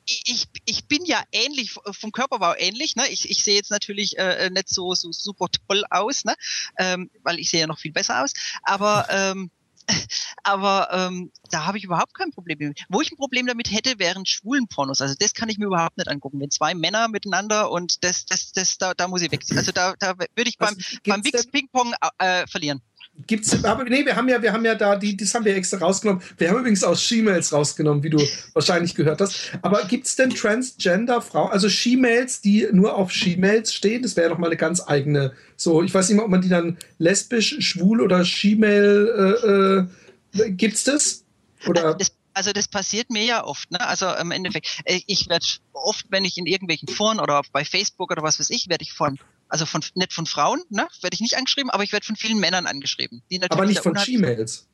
ich, ich bin ja ähnlich, vom Körperbau ähnlich. Ne? Ich, ich sehe jetzt natürlich äh, nicht so, so super toll aus, ne? Ähm, weil ich sehe ja noch viel besser aus. Aber ähm, [laughs] aber ähm, da habe ich überhaupt kein Problem damit. Wo ich ein Problem damit hätte, wären schwulen Pornos. Also das kann ich mir überhaupt nicht angucken. Wenn zwei Männer miteinander und das, das, das, da, da muss ich weg. [clears throat] Also da, da würde ich beim, beim Wix Ping Pong äh, verlieren. Gibt's, aber nee, wir haben ja, wir haben ja da, die, das haben wir extra rausgenommen. Wir haben übrigens aus She-Mails rausgenommen, wie du wahrscheinlich gehört hast. Aber gibt es denn Transgender-Frauen, also She-Mails, die nur auf She-Mails stehen? Das wäre doch mal eine ganz eigene, so, ich weiß nicht mal, ob man die dann lesbisch, schwul oder She-Mail, äh, äh, gibt's das? Oder? Das also das passiert mir ja oft, ne? Also im Endeffekt, äh, ich werde oft, wenn ich in irgendwelchen Foren oder bei Facebook oder was weiß ich, werde ich von also von nicht von Frauen, ne, werde ich nicht angeschrieben, aber ich werde von vielen Männern angeschrieben. Aber nicht von She-Mails.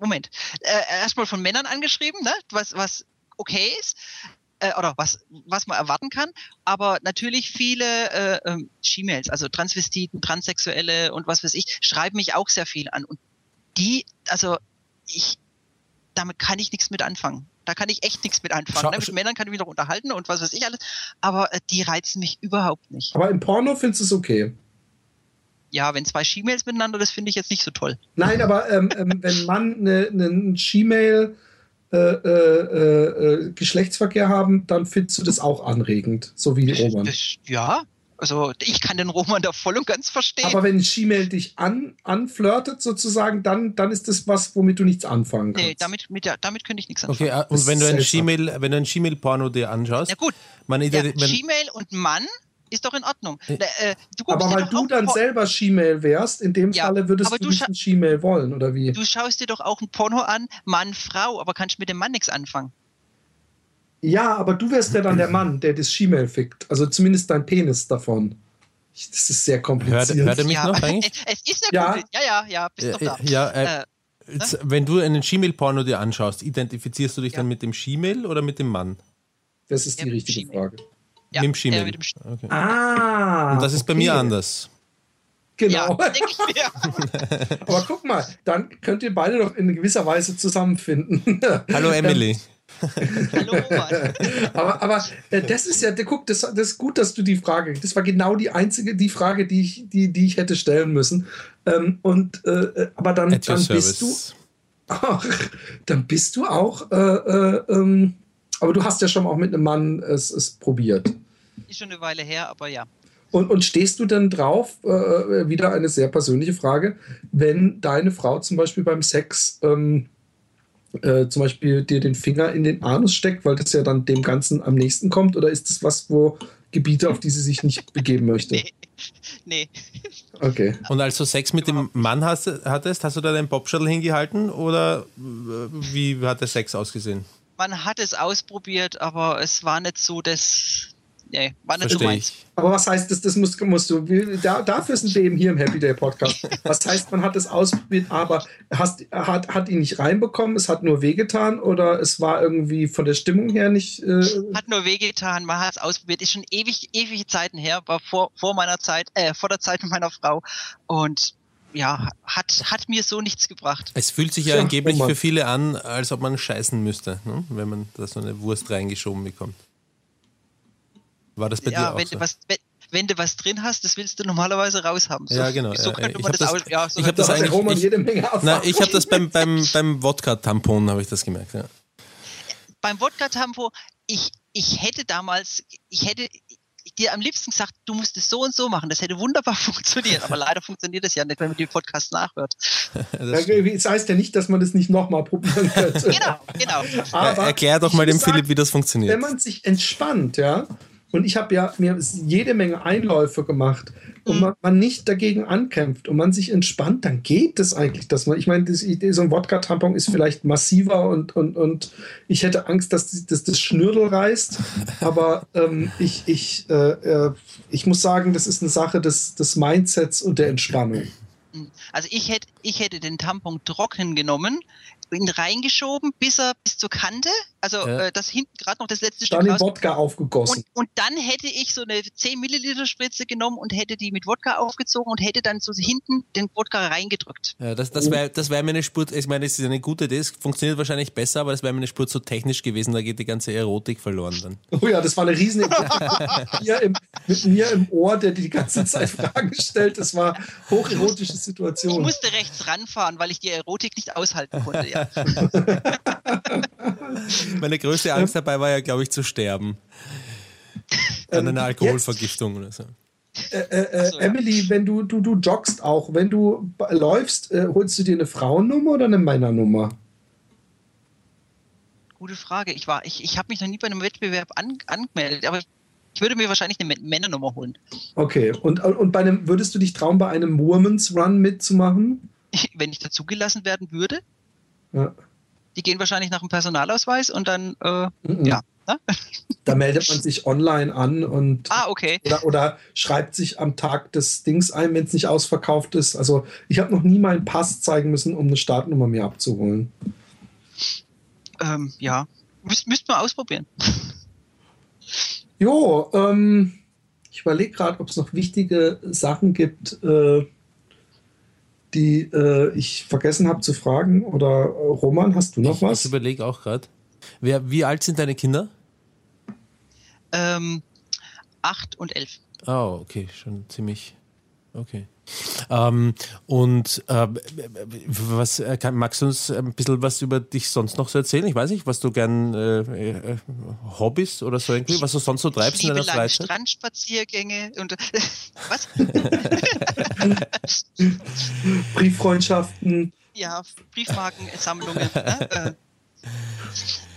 Moment. Äh, erstmal von Männern angeschrieben, ne, was, was okay ist. Äh, oder was, was man erwarten kann, aber natürlich viele äh, ähm, She-Mails, also Transvestiten, Transsexuelle und was weiß ich, schreiben mich auch sehr viel an. Und die, also ich, damit kann ich nichts mit anfangen. Da kann ich echt nichts mit anfangen. Ne? Mit Männern kann ich mich noch unterhalten und was weiß ich alles. Aber äh, die reizen mich überhaupt nicht. Aber im Porno findest du es okay? Ja, wenn zwei She-Mails miteinander, das finde ich jetzt nicht so toll. Nein, aber ähm, ähm, wenn man eine ne, She-Mail äh, äh, äh, Geschlechtsverkehr haben, dann findest du das auch anregend, so wie Roman. Das, ja, also ich kann den Roman da voll und ganz verstehen. Aber wenn She-Mail dich an, anflirtet sozusagen, dann, dann ist das was, womit du nichts anfangen kannst. Nee, damit, mit der, damit könnte ich nichts anfangen. Okay, und wenn du, ein She-Mail, wenn du ein She-Mail-Porno dir anschaust. Ja gut, man, ja, She-Mail und Mann ist doch in Ordnung. Äh, äh aber weil du dann selber She-Mail wärst, in dem ja, Falle würdest du, nicht ein She-Mail wollen, oder wie? Du schaust dir doch auch ein Porno an, Mann, Frau, aber kannst mit dem Mann nichts anfangen. Ja, aber du wärst ja dann der Mann, der das Schimmel fickt. Also zumindest dein Penis davon. Das ist sehr kompliziert. Hört, hört er mich ja, noch eigentlich? [laughs] Es, ist ja, ja, ja, ja, bist ja, doch da. Ja, äh, äh, jetzt, wenn du einen Schimmel-Porno dir anschaust, identifizierst du dich ja. dann mit dem Schimmel oder mit dem Mann? Das ist die richtige Schimmel. Frage. Ja, mit dem Schimmel. Äh, mit dem Sch okay. Ah. Und das ist okay. bei mir anders. Genau. Ja, denke ich mir. [laughs] [laughs] Aber guck mal, dann könnt ihr beide doch in gewisser Weise zusammenfinden. Hallo Emily. [laughs] Hallo, Mann. aber aber äh, das ist ja, guck, das, das ist gut, dass du die Frage, das war genau die einzige, die Frage, die ich, die, die ich hätte stellen müssen. Ähm, und, äh, äh aber dann, dann bist du, ach, dann bist du auch, äh, äh, ähm, aber du hast ja schon auch mit einem Mann es, es probiert. Ist schon eine Weile her, aber ja. Und, und stehst du dann drauf, äh, wieder eine sehr persönliche Frage, wenn deine Frau zum Beispiel beim Sex ähm, äh, zum Beispiel dir den Finger in den Anus steckt, weil das ja dann dem Ganzen am nächsten kommt? Oder ist das was, wo Gebiete, auf die sie sich nicht begeben möchte? [laughs] Nee. nee. Okay. Und als du Sex mit dem Mann hast, hattest, hast du da deinen Popshuttle hingehalten oder äh, wie hat der Sex ausgesehen? Man hat es ausprobiert, aber es war nicht so das nee, war nicht Versteh so meins. Aber was heißt das, das musst, musst du, da, dafür sind wir eben hier im Happy Day Podcast. [laughs] Was heißt, man hat es ausprobiert, aber hast, hat, hat ihn nicht reinbekommen, es hat nur wehgetan oder es war irgendwie von der Stimmung her nicht. Äh hat nur wehgetan, man hat es ausprobiert, ist schon ewig, ewige Zeiten her, war vor, vor meiner Zeit, äh, vor der Zeit mit meiner Frau und ja, hat, hat mir so nichts gebracht. Es fühlt sich ja, ja angeblich für viele an, als ob man scheißen müsste, ne? wenn man da so eine Wurst reingeschoben bekommt. War das bei ja, dir auch wenn so? Du was, wenn, wenn, du was drin hast, das willst du normalerweise raushaben. So, ja, genau. So könnte man das, das ja, so Ich habe das eigentlich. Roman ich, jede Menge [laughs] na, ich habe das beim, beim, beim Wodka-Tampon, habe ich das gemerkt. Ja. Beim Wodka-Tampon, ich, ich hätte damals, ich hätte, dir am liebsten gesagt, du musst es so und so machen. Das hätte wunderbar [laughs] funktioniert. Aber leider funktioniert das ja nicht, wenn man den Podcast nachhört. [laughs] das, das heißt ja nicht, dass man das nicht nochmal probieren könnte. genau, genau. Aber Erklär doch mal dem Philipp, wie das funktioniert. Wenn man sich entspannt, ja, und ich habe ja mir jede Menge Einläufe gemacht und mhm. man, man, nicht dagegen ankämpft und man sich entspannt, dann geht es eigentlich, dass man, ich meine, so ein Wodka-Tampon ist vielleicht massiver und, und, und ich hätte Angst, dass, dass das Schnürdel reißt, aber ähm, ich, ich, äh, äh, ich muss sagen, das ist eine Sache des, des Mindsets und der Entspannung. Also ich hätte, ich hätte den Tampon trocken genommen, ihn reingeschoben, bis er bis zur Kante, also ja. äh, das hinten gerade noch das letzte Stück. Dann in Wodka aufgegossen. Und, und, dann hätte ich so eine 10 Milliliter Spritze genommen und hätte die mit Wodka aufgezogen und hätte dann so hinten den Wodka reingedrückt. Ja, das, das wäre das wär mir eine Spur, ich meine, es ist eine gute Idee, es funktioniert wahrscheinlich besser, aber das wäre mir eine Spur zu technisch gewesen, da geht die ganze Erotik verloren dann. [laughs] Oh ja, das war eine riesen hier [laughs] im, mit mir im Ohr, der die ganze Zeit Fragen stellt. Das war hocherotische Situation. Ich musste rechts ranfahren, weil ich die Erotik nicht aushalten konnte, ja. [laughs] Meine größte Angst dabei war ja, glaube ich, zu sterben. An einer ähm, Alkoholvergiftung oder so. Äh, äh, so, ja. Emily, wenn du, du, du joggst auch, wenn du läufst, äh, holst du dir eine Frauennummer oder eine Männernummer? Gute Frage. Ich, ich, ich habe mich noch nie bei einem Wettbewerb an, angemeldet, aber ich würde mir wahrscheinlich eine Männernummer holen. Okay, und, und bei einem, würdest du dich trauen, bei einem Women's Run mitzumachen? [laughs] Wenn ich dazugelassen werden würde? Ja. Die gehen wahrscheinlich nach dem Personalausweis und dann, äh, mhm. ja. Ne? [laughs] Da meldet man sich online an und ah, okay. oder, oder schreibt sich am Tag des Dings ein, wenn es nicht ausverkauft ist. Also ich habe noch nie meinen Pass zeigen müssen, um eine Startnummer mir abzuholen. Ähm, ja, Müs müsst man ausprobieren. Jo, ähm, ich überlege gerade, ob es noch wichtige Sachen gibt, äh, die äh, ich vergessen habe zu fragen. Oder äh, Roman, hast du noch ich, was? Ich überlege auch gerade. Wie alt sind deine Kinder? Ähm, acht und elf. Oh, okay, schon ziemlich. Okay. Ähm, und äh, was äh, kann, magst du uns ein bisschen was über dich sonst noch so erzählen? Ich weiß nicht, was du gern äh, äh, Hobbys oder so irgendwie, was du sonst so treibst in deiner Freizeit? Strandspaziergänge und [laughs] was? [laughs] Brieffreundschaften. Ja, Briefmarkensammlungen. ne?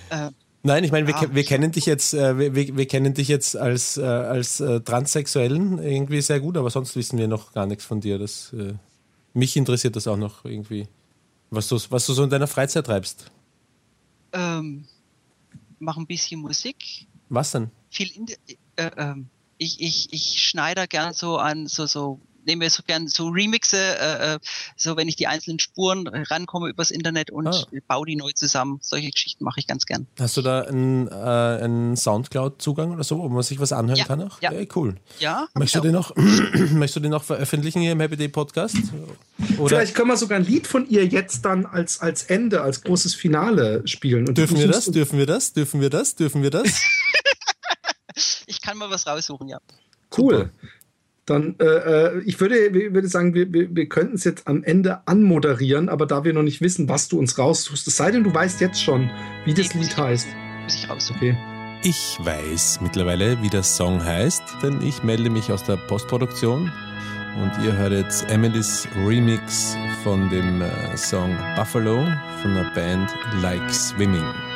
[laughs] Nein, ich meine, wir, ah, wir kennen dich jetzt, äh, wir, wir kennen dich jetzt als, äh, als äh, Transsexuellen irgendwie sehr gut, aber sonst wissen wir noch gar nichts von dir. Das, äh, mich interessiert das auch noch irgendwie, was du, was du so in deiner Freizeit treibst. Ähm, mach ein bisschen Musik. Was denn? Viel in, äh, ähm, ich, ich, ich schneide gern so an so, so nehme so gern so Remixe, äh, äh, so wenn ich die einzelnen Spuren rankomme übers Internet und ah. baue die neu zusammen. Solche Geschichten mache ich ganz gern. Hast du da einen, äh, einen Soundcloud-Zugang oder so, wo man sich was anhören ja. kann? Auch? Ja. Hey, cool. Ja. Möchtest du, den noch, [clears throat] möchtest du den noch veröffentlichen hier im Happy Day Podcast? Oder? Vielleicht können wir sogar ein Lied von ihr jetzt dann als, als Ende, als großes Finale spielen. Und dürfen wir das? Dürfen wir das? Dürfen wir das? Dürfen wir das? [laughs] ich kann mal was raussuchen, ja. Cool. Super. Dann, äh, äh ich würde, würde sagen, wir, wir, wir könnten es jetzt am Ende anmoderieren, aber da wir noch nicht wissen, was du uns raussuchst, es sei denn, du weißt jetzt schon, wie das Lied heißt. Muss ich raussuchen. Okay. Ich weiß mittlerweile, wie der Song heißt, denn ich melde mich aus der Postproduktion und ihr hört jetzt Emily's Remix von dem äh, Song Buffalo von der Band Like Swimming.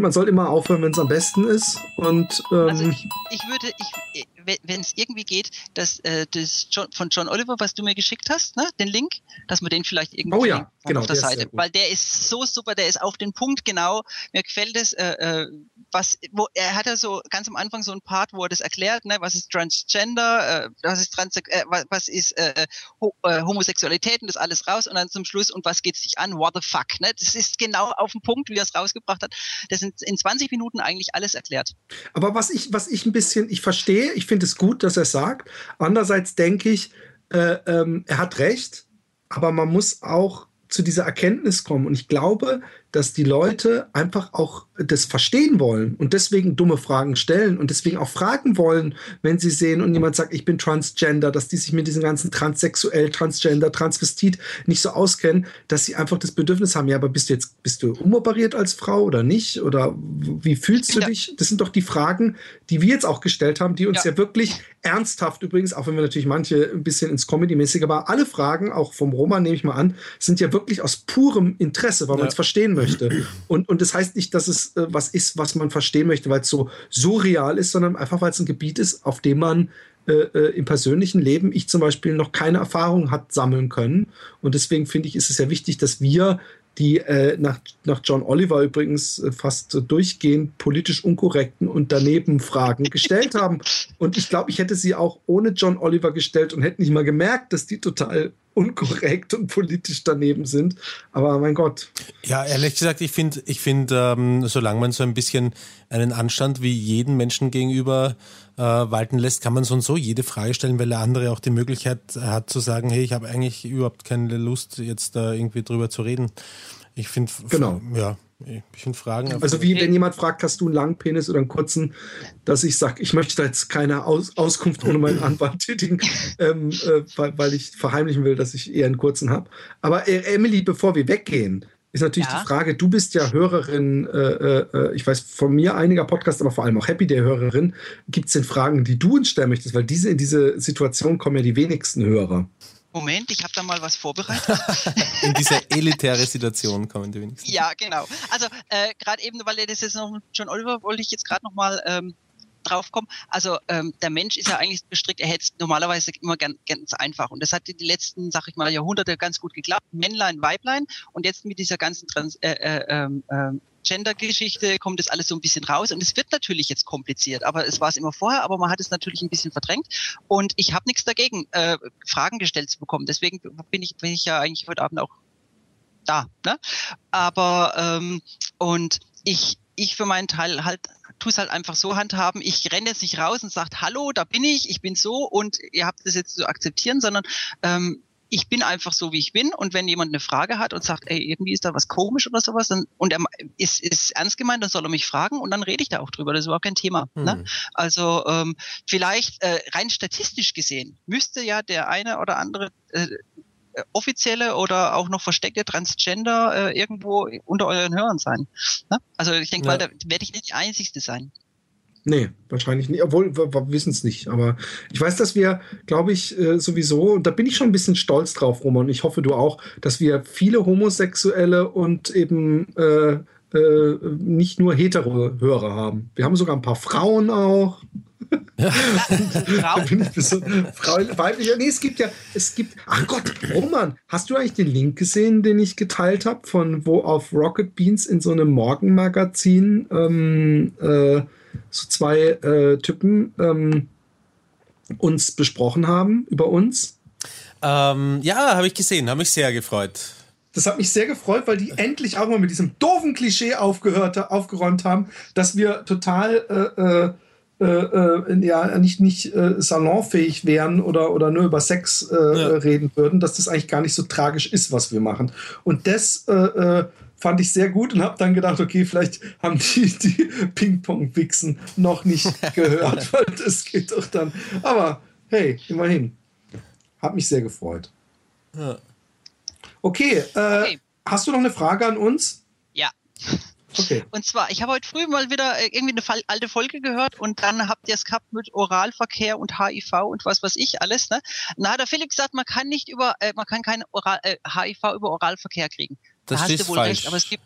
Finde, man sollte immer aufhören, wenn es am besten ist. Und, ähm, also ich, ich würde, ich, wenn es irgendwie geht, dass äh, das John, von John Oliver, was du mir geschickt hast, ne, den Link, dass man den vielleicht irgendwie oh, ja, genau, auf der, der Seite, weil der ist so super, der ist auf den Punkt genau. Mir gefällt es, äh, äh, was, wo er hat ja so ganz am Anfang so ein Part, wo er das erklärt, ne, was ist Transgender, äh, was ist Trans, äh, was, was ist äh, Ho äh, Homosexualität und das alles raus und dann zum Schluss und was geht sich an? What the fuck? Ne? Das ist genau auf den Punkt, wie er es rausgebracht hat. Das sind in 20 Minuten eigentlich alles erklärt. Aber was ich, was ich ein bisschen, ich verstehe, ich finde es gut, dass er es sagt. Andererseits denke ich, äh, ähm, er hat recht, aber man muss auch zu dieser Erkenntnis kommen. Und ich glaube, dass die Leute einfach auch das verstehen wollen und deswegen dumme Fragen stellen und deswegen auch fragen wollen, wenn sie sehen und jemand sagt, ich bin transgender, dass die sich mit diesem ganzen transsexuell, transgender, transvestit nicht so auskennen, dass sie einfach das Bedürfnis haben, ja, aber bist du jetzt, bist du umoperiert als Frau oder nicht? Oder wie fühlst du ja. dich? Das sind doch die Fragen, die wir jetzt auch gestellt haben, die uns ja, ja wirklich ernsthaft übrigens, auch wenn wir natürlich manche ein bisschen ins Comedy-mäßige, aber alle Fragen, auch vom Roman nehme ich mal an, sind ja wirklich aus purem Interesse, weil ja. man es verstehen möchte. Und, und das heißt nicht, dass es äh, was ist, was man verstehen möchte, weil es so surreal ist, sondern einfach, weil es ein Gebiet ist, auf dem man äh, äh, im persönlichen Leben, ich zum Beispiel, noch keine Erfahrung hat sammeln können. Und deswegen finde ich, ist es ja wichtig, dass wir die äh, nach, nach John Oliver übrigens äh, fast durchgehend politisch unkorrekten und daneben Fragen gestellt haben. [laughs] Und ich glaube, ich hätte sie auch ohne John Oliver gestellt und hätte nicht mal gemerkt, dass die total unkorrekt und politisch daneben sind. Aber mein Gott. Ja, ehrlich gesagt, ich finde, ich finde, ähm, solange man so ein bisschen einen Anstand wie jeden Menschen gegenüber äh, walten lässt, kann man so und so jede Frage stellen, weil der andere auch die Möglichkeit hat zu sagen, hey, ich habe eigentlich überhaupt keine Lust, jetzt da irgendwie drüber zu reden. Ich finde, genau. ja, ich finde Fragen. Also wie wenn jemand fragt, hast du einen langen Penis oder einen kurzen, dass ich sage, ich möchte da jetzt keine Aus Auskunft ohne meinen Anwalt tätigen, [laughs] ähm, äh, weil, weil, ich verheimlichen will, dass ich eher einen kurzen habe. Aber äh, Emily, bevor wir weggehen, ist natürlich ja. die Frage, du bist ja Hörerin, äh, äh, ich weiß von mir einiger Podcasts, aber vor allem auch Happy der Hörerin. Gibt es denn Fragen, die du uns stellen möchtest? Weil diese in diese Situation kommen ja die wenigsten Hörer. Moment, ich habe da mal was vorbereitet. [laughs] In dieser elitäre Situation kommen die wenigsten. Ja, genau. Also äh, gerade eben, weil das jetzt noch John Oliver wollte ich jetzt gerade noch mal ähm, drauf kommen. Also ähm, der Mensch ist ja eigentlich bestrickt, er hätte es normalerweise immer ganz, ganz einfach. Und das hat die letzten, sag ich mal, Jahrhunderte ganz gut geklappt. Männlein, Weiblein. Und jetzt mit dieser ganzen Trans äh, äh, ähm, äh, Gender-Geschichte kommt das alles so ein bisschen raus und es wird natürlich jetzt kompliziert, aber es war es immer vorher, aber man hat es natürlich ein bisschen verdrängt und ich habe nichts dagegen, äh, Fragen gestellt zu bekommen. Deswegen bin ich, bin ich ja eigentlich heute Abend auch da. Ne? Aber ähm, und ich, ich für meinen Teil halt tue es halt einfach so handhaben. Ich renne jetzt nicht raus und sage, hallo, da bin ich, ich bin so und ihr habt das jetzt zu akzeptieren, sondern ähm, ich bin einfach so, wie ich bin. Und wenn jemand eine Frage hat und sagt, ey, irgendwie ist da was komisch oder sowas, dann, und er ist, ist ernst gemeint, dann soll er mich fragen und dann rede ich da auch drüber. Das ist überhaupt kein Thema. Mhm. Ne? Also ähm, vielleicht äh, rein statistisch gesehen müsste ja der eine oder andere äh, offizielle oder auch noch versteckte Transgender äh, irgendwo unter euren Hörern sein. Ne? Also ich denke ja. mal, da werde ich nicht die Einzigste sein. Nee, wahrscheinlich nicht. Obwohl, wir, wir wissen es nicht. Aber ich weiß, dass wir, glaube ich, äh, sowieso, und da bin ich schon ein bisschen stolz drauf, Roman, und ich hoffe, du auch, dass wir viele Homosexuelle und eben äh, äh, nicht nur hetero Hörer haben. Wir haben sogar ein paar Frauen auch. Ja. [laughs] Frau, weibliche. Nee, es gibt ja, es gibt. Ach Gott, Roman, hast du eigentlich den Link gesehen, den ich geteilt habe, von wo auf Rocket Beans in so einem Morgenmagazin ähm, äh, so zwei äh, Typen ähm, uns besprochen haben über uns. Ähm, ja, habe ich gesehen, habe mich sehr gefreut. Das hat mich sehr gefreut, weil die endlich auch mal mit diesem doofen Klischee aufgehört, aufgeräumt haben, dass wir total äh, äh, äh, ja nicht, nicht äh, salonfähig wären oder, oder nur über Sex äh, ja. reden würden, dass das eigentlich gar nicht so tragisch ist, was wir machen. Und das äh, fand ich sehr gut und habe dann gedacht, okay, vielleicht haben die, die Ping-Pong-Wichsen noch nicht [laughs] gehört, weil das geht doch dann. Aber hey, immerhin. Hat mich sehr gefreut. Okay, äh, okay, hast du noch eine Frage an uns? Ja. Okay. Und zwar, ich habe heute früh mal wieder äh, irgendwie eine alte Folge gehört und dann habt ihr es gehabt mit Oralverkehr und HIV und was weiß ich alles. Ne? Na, der Philipp gesagt, man kann nicht über, äh, man kann kein Oral, äh, HIV über Oralverkehr kriegen. Das da hast ist du wohl falsch. recht, aber es gibt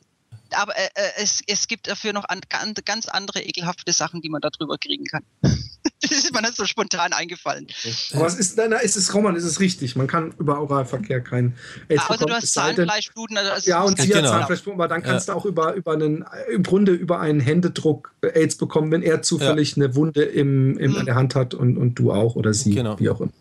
aber äh, äh, es, es gibt dafür noch an, ganz andere ekelhafte Sachen, die man da drüber kriegen kann. [laughs] das ist mir so spontan eingefallen. Aber es ist, nein, nein, es ist Roman, es ist richtig. Man kann über Oralverkehr kein AIDS ah, also du hast Zahnfleischbluten. Also ja, und sie genau. hat Zahnfleischbluten, aber dann kannst ja. du auch über, über einen, im Grunde über einen Händedruck AIDS bekommen, wenn er zufällig ja. eine Wunde im, im, mhm. an der Hand hat und, und du auch oder sie, genau. wie auch immer.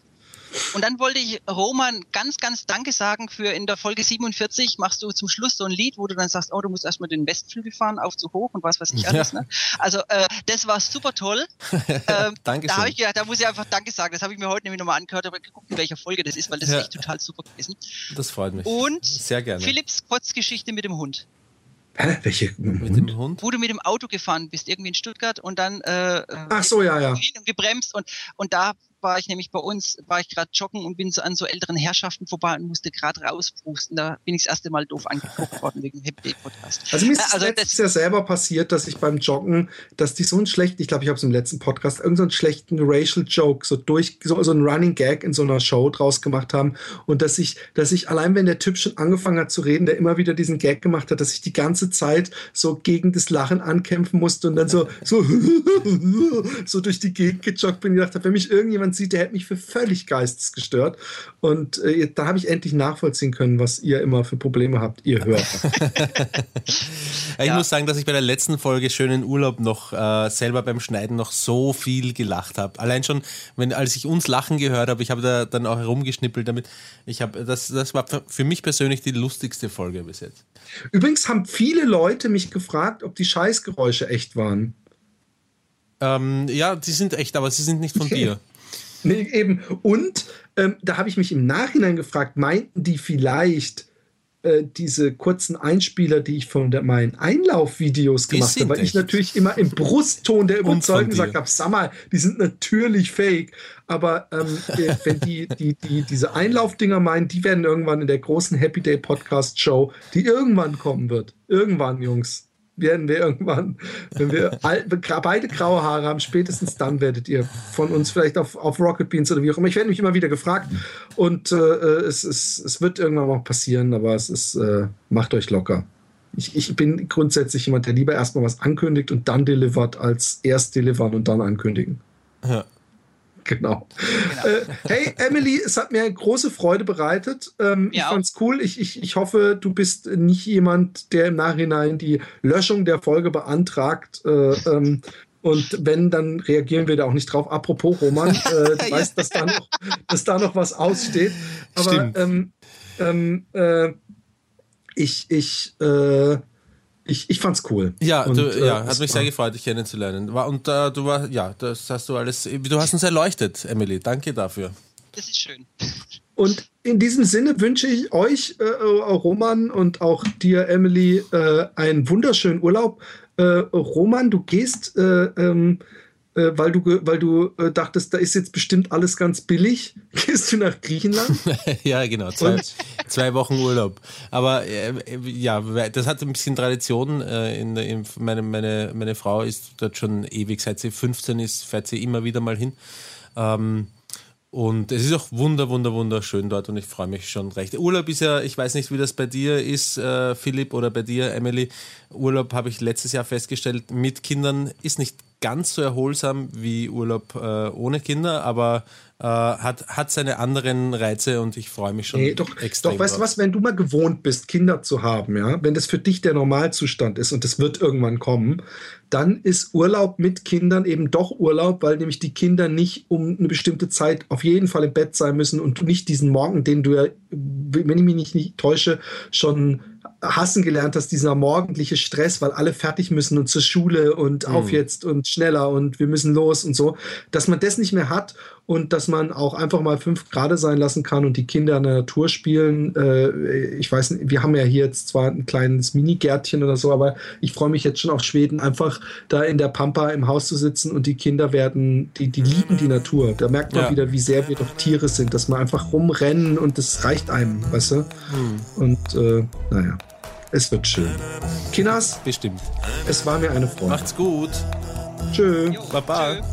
Und dann wollte ich Roman ganz, ganz Danke sagen für in der Folge 47 machst du zum Schluss so ein Lied, wo du dann sagst, oh, du musst erstmal den Westflügel fahren, auf zu hoch und was weiß ich alles. Ja. Ne? Also äh, das war super toll. [laughs] ähm, Danke da, ich, ja, da muss ich einfach Danke sagen. Das habe ich mir heute nämlich nochmal angehört, aber geguckt, in welcher Folge das ist, weil das ja. ist echt total super gewesen. Das freut mich. Und sehr gerne. Philipps Kurzgeschichte mit dem Hund. Hä? Welche? Mit dem Hund? Wo du mit dem Auto gefahren bist, irgendwie in Stuttgart und dann äh, Ach so, ja, ja. gebremst und, und da war ich nämlich bei uns, war ich gerade joggen und bin so an so älteren Herrschaften vorbei und musste gerade rauspusten. Da bin ich das erste Mal doof angeguckt worden wegen Happy Day Podcast. Also mir ist also letztes Jahr selber passiert, dass ich beim Joggen, dass die so einen schlechten, ich glaube, ich habe es im letzten Podcast, irgendeinen so schlechten Racial Joke, so durch, so, so einen Running Gag in so einer Show draus gemacht haben und dass ich, dass ich allein, wenn der Typ schon angefangen hat zu reden, der immer wieder diesen Gag gemacht hat, dass ich die ganze Zeit so gegen das Lachen ankämpfen musste und dann so, so, [laughs] so durch die Gegend gejoggt bin und gedacht habe, wenn mich irgendjemand sieht, der hätte mich für völlig geistesgestört. Und äh, da habe ich endlich nachvollziehen können, was ihr immer für Probleme habt, ihr hört. [laughs] [laughs] ich ja. muss sagen, dass ich bei der letzten Folge Schönen Urlaub noch äh, selber beim Schneiden noch so viel gelacht habe. Allein schon, wenn, als ich uns lachen gehört habe, ich habe da dann auch herumgeschnippelt damit. Ich habe, das, das war für mich persönlich die lustigste Folge bis jetzt. Übrigens haben viele Leute mich gefragt, ob die Scheißgeräusche echt waren. Ähm, ja, die sind echt, aber sie sind nicht von dir. Nee, eben. Und ähm, da habe ich mich im Nachhinein gefragt, meinten die vielleicht äh, diese kurzen Einspieler, die ich von der, meinen Einlaufvideos gemacht habe, weil echt. ich natürlich immer im Brustton der Überzeugung gesagt habe, sag mal, die sind natürlich fake. Aber ähm, äh, wenn die, die, die diese Einlaufdinger meinen, die werden irgendwann in der großen Happy Day Podcast Show, die irgendwann kommen wird. Irgendwann, Jungs werden wir irgendwann, wenn wir beide graue Haare haben, spätestens dann werdet ihr von uns vielleicht auf, auf Rocket Beans oder wie auch immer. Ich werde mich immer wieder gefragt und äh, es, es, es wird irgendwann auch passieren, aber es ist, äh, macht euch locker. Ich, ich bin grundsätzlich jemand, der lieber erstmal was ankündigt und dann delivert, als erst delivern und dann ankündigen. Ja. [laughs] Genau. genau. Äh, hey, Emily, es hat mir große Freude bereitet. Ähm, ja, ich fand's cool. Ich, ich, ich hoffe, du bist nicht jemand, der im Nachhinein die Löschung der Folge beantragt. Äh, ähm, und wenn, dann reagieren wir da auch nicht drauf. Apropos Roman, [laughs] äh, du weißt, dass da, noch, dass da noch was aussteht. Aber ähm, ähm, äh, ich, ich, äh, ich, ich fand's cool. Ja, und, du, äh, ja, hat mich sehr gefreut, dich kennenzulernen. Und äh, du war, ja, das hast du alles, du hast uns erleuchtet, Emily. Danke dafür. Das ist schön. Und in diesem Sinne wünsche ich euch, äh, Roman, und auch dir, Emily, äh, einen wunderschönen Urlaub. Äh, Roman, du gehst äh, ähm, äh, weil du, weil du äh, dachtest, da ist jetzt bestimmt alles ganz billig, [laughs] gehst du nach Griechenland? [laughs] ja, genau, zwei, zwei, Wochen Urlaub. Aber äh, ja, das hat ein bisschen Tradition. Äh, in, in, meine, meine, meine Frau ist dort schon ewig, seit sie 15 ist, fährt sie immer wieder mal hin. Ähm, und es ist auch wunder, wunder, wunderschön dort und ich freue mich schon recht. Urlaub ist ja, ich weiß nicht, wie das bei dir ist, äh, Philipp, oder bei dir, Emily. Urlaub habe ich letztes Jahr festgestellt, mit Kindern ist nicht ganz so erholsam wie Urlaub äh, ohne Kinder, aber äh, hat, hat seine anderen Reize und ich freue mich schon nee, doch, extrem. Doch, weißt du was, wenn du mal gewohnt bist, Kinder zu haben, ja, wenn das für dich der Normalzustand ist und das wird irgendwann kommen, dann ist Urlaub mit Kindern eben doch Urlaub, weil nämlich die Kinder nicht um eine bestimmte Zeit auf jeden Fall im Bett sein müssen und du nicht diesen Morgen, den du ja, wenn ich mich nicht, nicht täusche, schon hassen gelernt hast, dieser morgendliche Stress, weil alle fertig müssen und zur Schule und mhm. auf jetzt und schneller und wir müssen los und so, dass man das nicht mehr hat und dass man auch einfach mal fünf Grad sein lassen kann und die Kinder in der Natur spielen. Äh, ich weiß nicht, wir haben ja hier jetzt zwar ein kleines Minigärtchen oder so, aber ich freue mich jetzt schon auf Schweden, einfach da in der Pampa im Haus zu sitzen und die Kinder werden, die, die lieben die Natur. Da merkt man ja. wieder, wie sehr wir doch Tiere sind, dass man einfach rumrennen und das reicht einem, weißt du? Mhm. Und äh, naja. Es wird schön. Kinas, bestimmt. Es war mir eine Freude. Macht's gut. Tschö. Jo, Baba. Tschö.